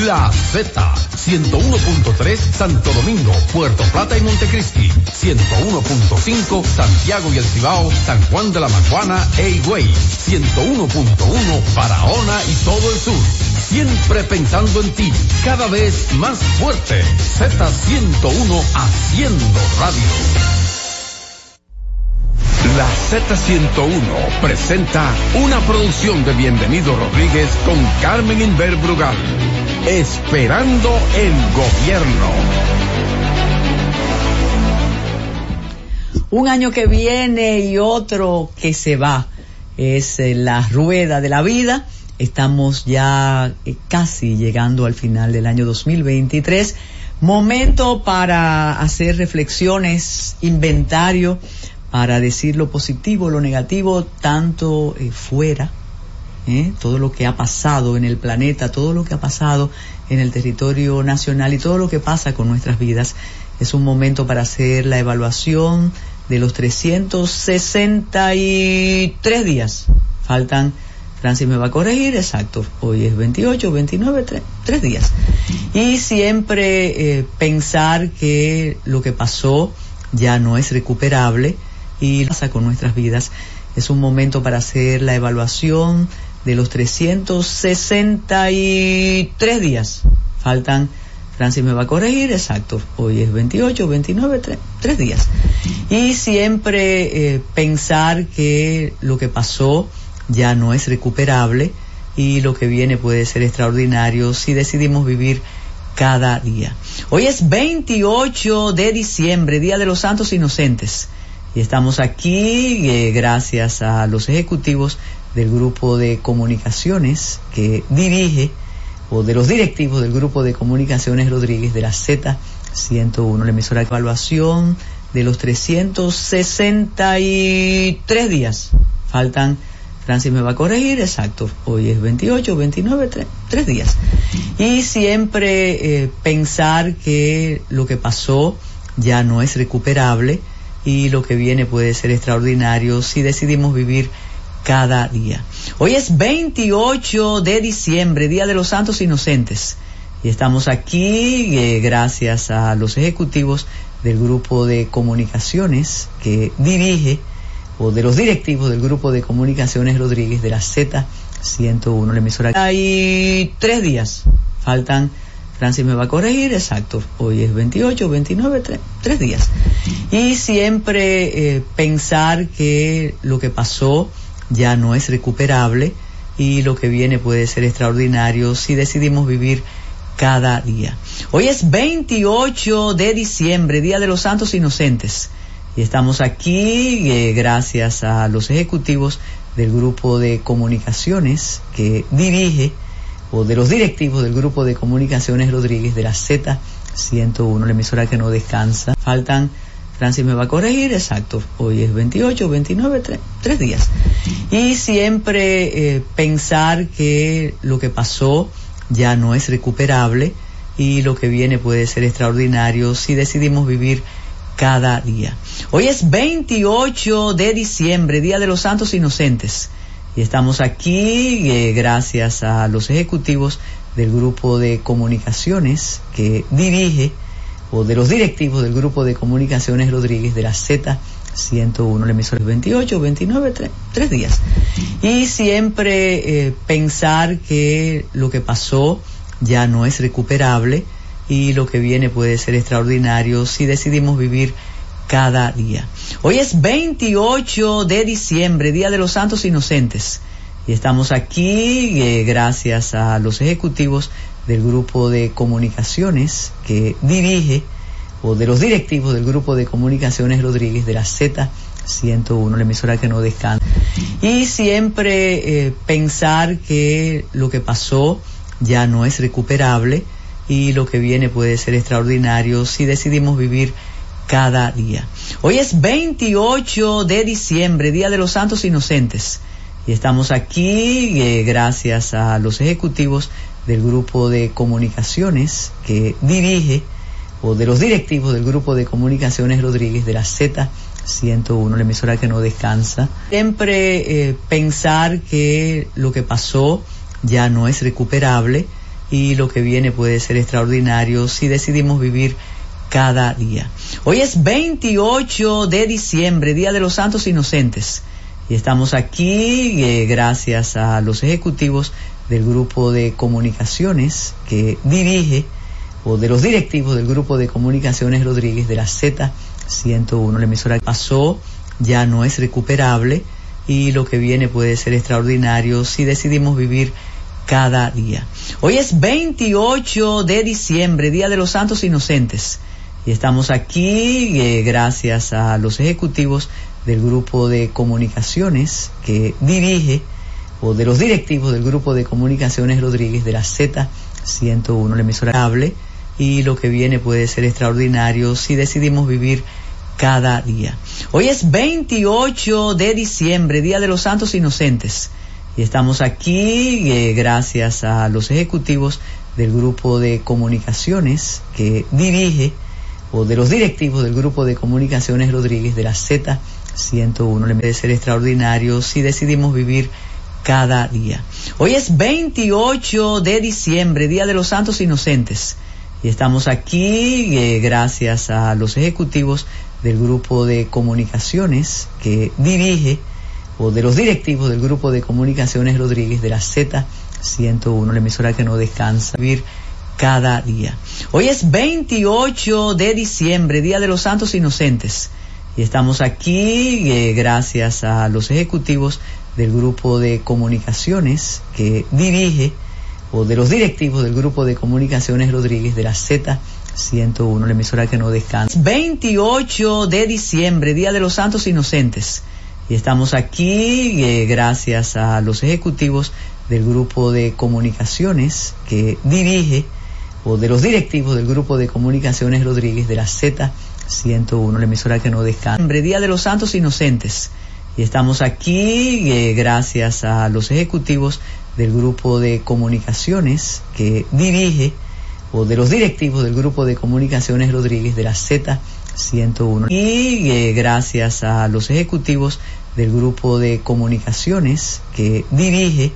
La Z, 101.3 Santo Domingo, Puerto Plata y Montecristi, 101.5 Santiago y El Cibao, San Juan de la Maguana e Higüey, 101.1 Barahona y todo el sur. Siempre pensando en ti, cada vez más fuerte. Z101 haciendo radio. La Z101 presenta una producción de Bienvenido Rodríguez con Carmen Inver Brugal. Esperando el gobierno. Un año que viene y otro que se va. Es eh, la rueda de la vida estamos ya eh, casi llegando al final del año 2023. Momento para hacer reflexiones, inventario, para decir lo positivo, lo negativo, tanto eh, fuera, ¿eh? todo lo que ha pasado en el planeta, todo lo que ha pasado en el territorio nacional y todo lo que pasa con nuestras vidas. Es un momento para hacer la evaluación de los 363 días. Faltan Francis me va a corregir, exacto. Hoy es 28, 29, tres, días. Y siempre eh, pensar que lo que pasó ya no es recuperable y pasa con nuestras vidas. Es un momento para hacer la evaluación de los 363 días. Faltan, Francis me va a corregir, exacto. Hoy es 28, 29, tres, días. Y siempre eh, pensar que lo que pasó ya no es recuperable y lo que viene puede ser extraordinario si decidimos vivir cada día. Hoy es 28 de diciembre, Día de los Santos Inocentes. Y estamos aquí eh, gracias a los ejecutivos del grupo de comunicaciones que dirige, o de los directivos del grupo de comunicaciones Rodríguez de la Z101, la emisora de evaluación de los 363 días. Faltan Francis me va a corregir, exacto. Hoy es 28, 29, tres, días. Y siempre eh, pensar que lo que pasó ya no es recuperable y lo que viene puede ser extraordinario si decidimos vivir cada día. Hoy es 28 de diciembre, Día de los Santos Inocentes. Y estamos aquí eh, gracias a los ejecutivos del grupo de comunicaciones que dirige de los directivos del grupo de comunicaciones Rodríguez de la Z101, la emisora. Hay tres días, faltan, Francis me va a corregir, exacto, hoy es 28, 29, tres, días. Y siempre eh, pensar que lo que pasó ya no es recuperable y lo que viene puede ser extraordinario si decidimos vivir cada día. Hoy es 28 de diciembre, Día de los Santos Inocentes. Y estamos aquí eh, gracias a los ejecutivos del grupo de comunicaciones que dirige, o de los directivos del grupo de comunicaciones Rodríguez de la Z101, la emisora que no descansa. Faltan, Francis me va a corregir, exacto. Hoy es 28, 29, tres, días. Y siempre eh, pensar que lo que pasó ya no es recuperable y lo que viene puede ser extraordinario si decidimos vivir cada día. Hoy es 28 de diciembre, Día de los Santos Inocentes. Y estamos aquí eh, gracias a los ejecutivos del grupo de comunicaciones que dirige, o de los directivos del grupo de comunicaciones Rodríguez de la Z101, la emisora 28, 29, tres, días. Y siempre eh, pensar que lo que pasó ya no es recuperable y lo que viene puede ser extraordinario si decidimos vivir cada día. Hoy es 28 de diciembre, Día de los Santos Inocentes. Y estamos aquí eh, gracias a los ejecutivos del grupo de comunicaciones que dirige, o de los directivos del grupo de comunicaciones Rodríguez de la Z101, la emisora que no descansa. Y siempre eh, pensar que lo que pasó ya no es recuperable y lo que viene puede ser extraordinario si decidimos vivir cada día. Hoy es 28 de diciembre, Día de los Santos Inocentes. Y estamos aquí eh, gracias a los ejecutivos del grupo de comunicaciones que dirige, o de los directivos del grupo de comunicaciones Rodríguez de la Z101, la emisora que no descansa. Siempre eh, pensar que lo que pasó ya no es recuperable y lo que viene puede ser extraordinario si decidimos vivir cada día. Hoy es 28 de diciembre, Día de los Santos Inocentes. Y estamos aquí eh, gracias a los ejecutivos del grupo de comunicaciones que dirige, o de los directivos del grupo de comunicaciones Rodríguez de la Z101, la emisora pasó ya no es recuperable y lo que viene puede ser extraordinario si decidimos vivir cada día. Hoy es 28 de diciembre, Día de los Santos Inocentes. Y estamos aquí eh, gracias a los ejecutivos del grupo de comunicaciones que dirige, o de los directivos del grupo de comunicaciones Rodríguez de la Z101, la emisora cable, y lo que viene puede ser extraordinario si decidimos vivir cada día. Hoy es 28 de diciembre, Día de los Santos Inocentes, y estamos aquí eh, gracias a los ejecutivos del grupo de comunicaciones que dirige, o de los directivos del grupo de comunicaciones Rodríguez de la Z101. Le puede ser extraordinario si decidimos vivir cada día. Hoy es 28 de diciembre, Día de los Santos Inocentes. Y estamos aquí eh, gracias a los ejecutivos del grupo de comunicaciones que dirige, o de los directivos del grupo de comunicaciones Rodríguez de la Z101, la emisora que no descansa, vivir cada día. Hoy es 28 de diciembre, Día de los Santos Inocentes. Y estamos aquí eh, gracias a los ejecutivos del grupo de comunicaciones que dirige, o de los directivos del grupo de comunicaciones Rodríguez de la Z101, la emisora que no descansa. 28 de diciembre, Día de los Santos Inocentes. Y estamos aquí eh, gracias a los ejecutivos del grupo de comunicaciones que dirige, o de los directivos del grupo de comunicaciones Rodríguez de la Z101, la emisora que no descansa. Día de los Santos Inocentes. Y estamos aquí eh, gracias a los ejecutivos del grupo de comunicaciones que dirige, o de los directivos del grupo de comunicaciones Rodríguez de la Z101. Y eh, gracias a los ejecutivos del grupo de comunicaciones que dirige,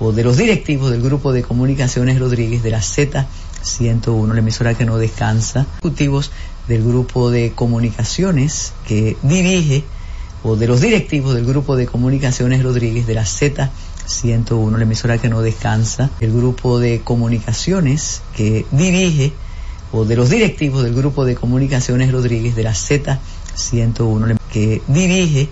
o de los directivos del grupo de comunicaciones Rodríguez de la Z101, la emisora que no descansa, ejecutivos del grupo de comunicaciones que dirige, o de los directivos del grupo de comunicaciones Rodríguez de la Z101, la emisora que no descansa, el grupo de comunicaciones que dirige, o de los directivos del grupo de comunicaciones Rodríguez de la Z101, que dirige,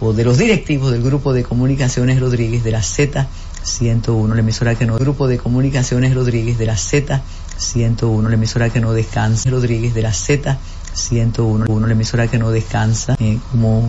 o de los directivos del grupo de comunicaciones Rodríguez de la Z101, la emisora que no, grupo de comunicaciones Rodríguez de la Z101, la emisora que no descansa, Rodríguez de la Z101, la emisora que no descansa, eh, como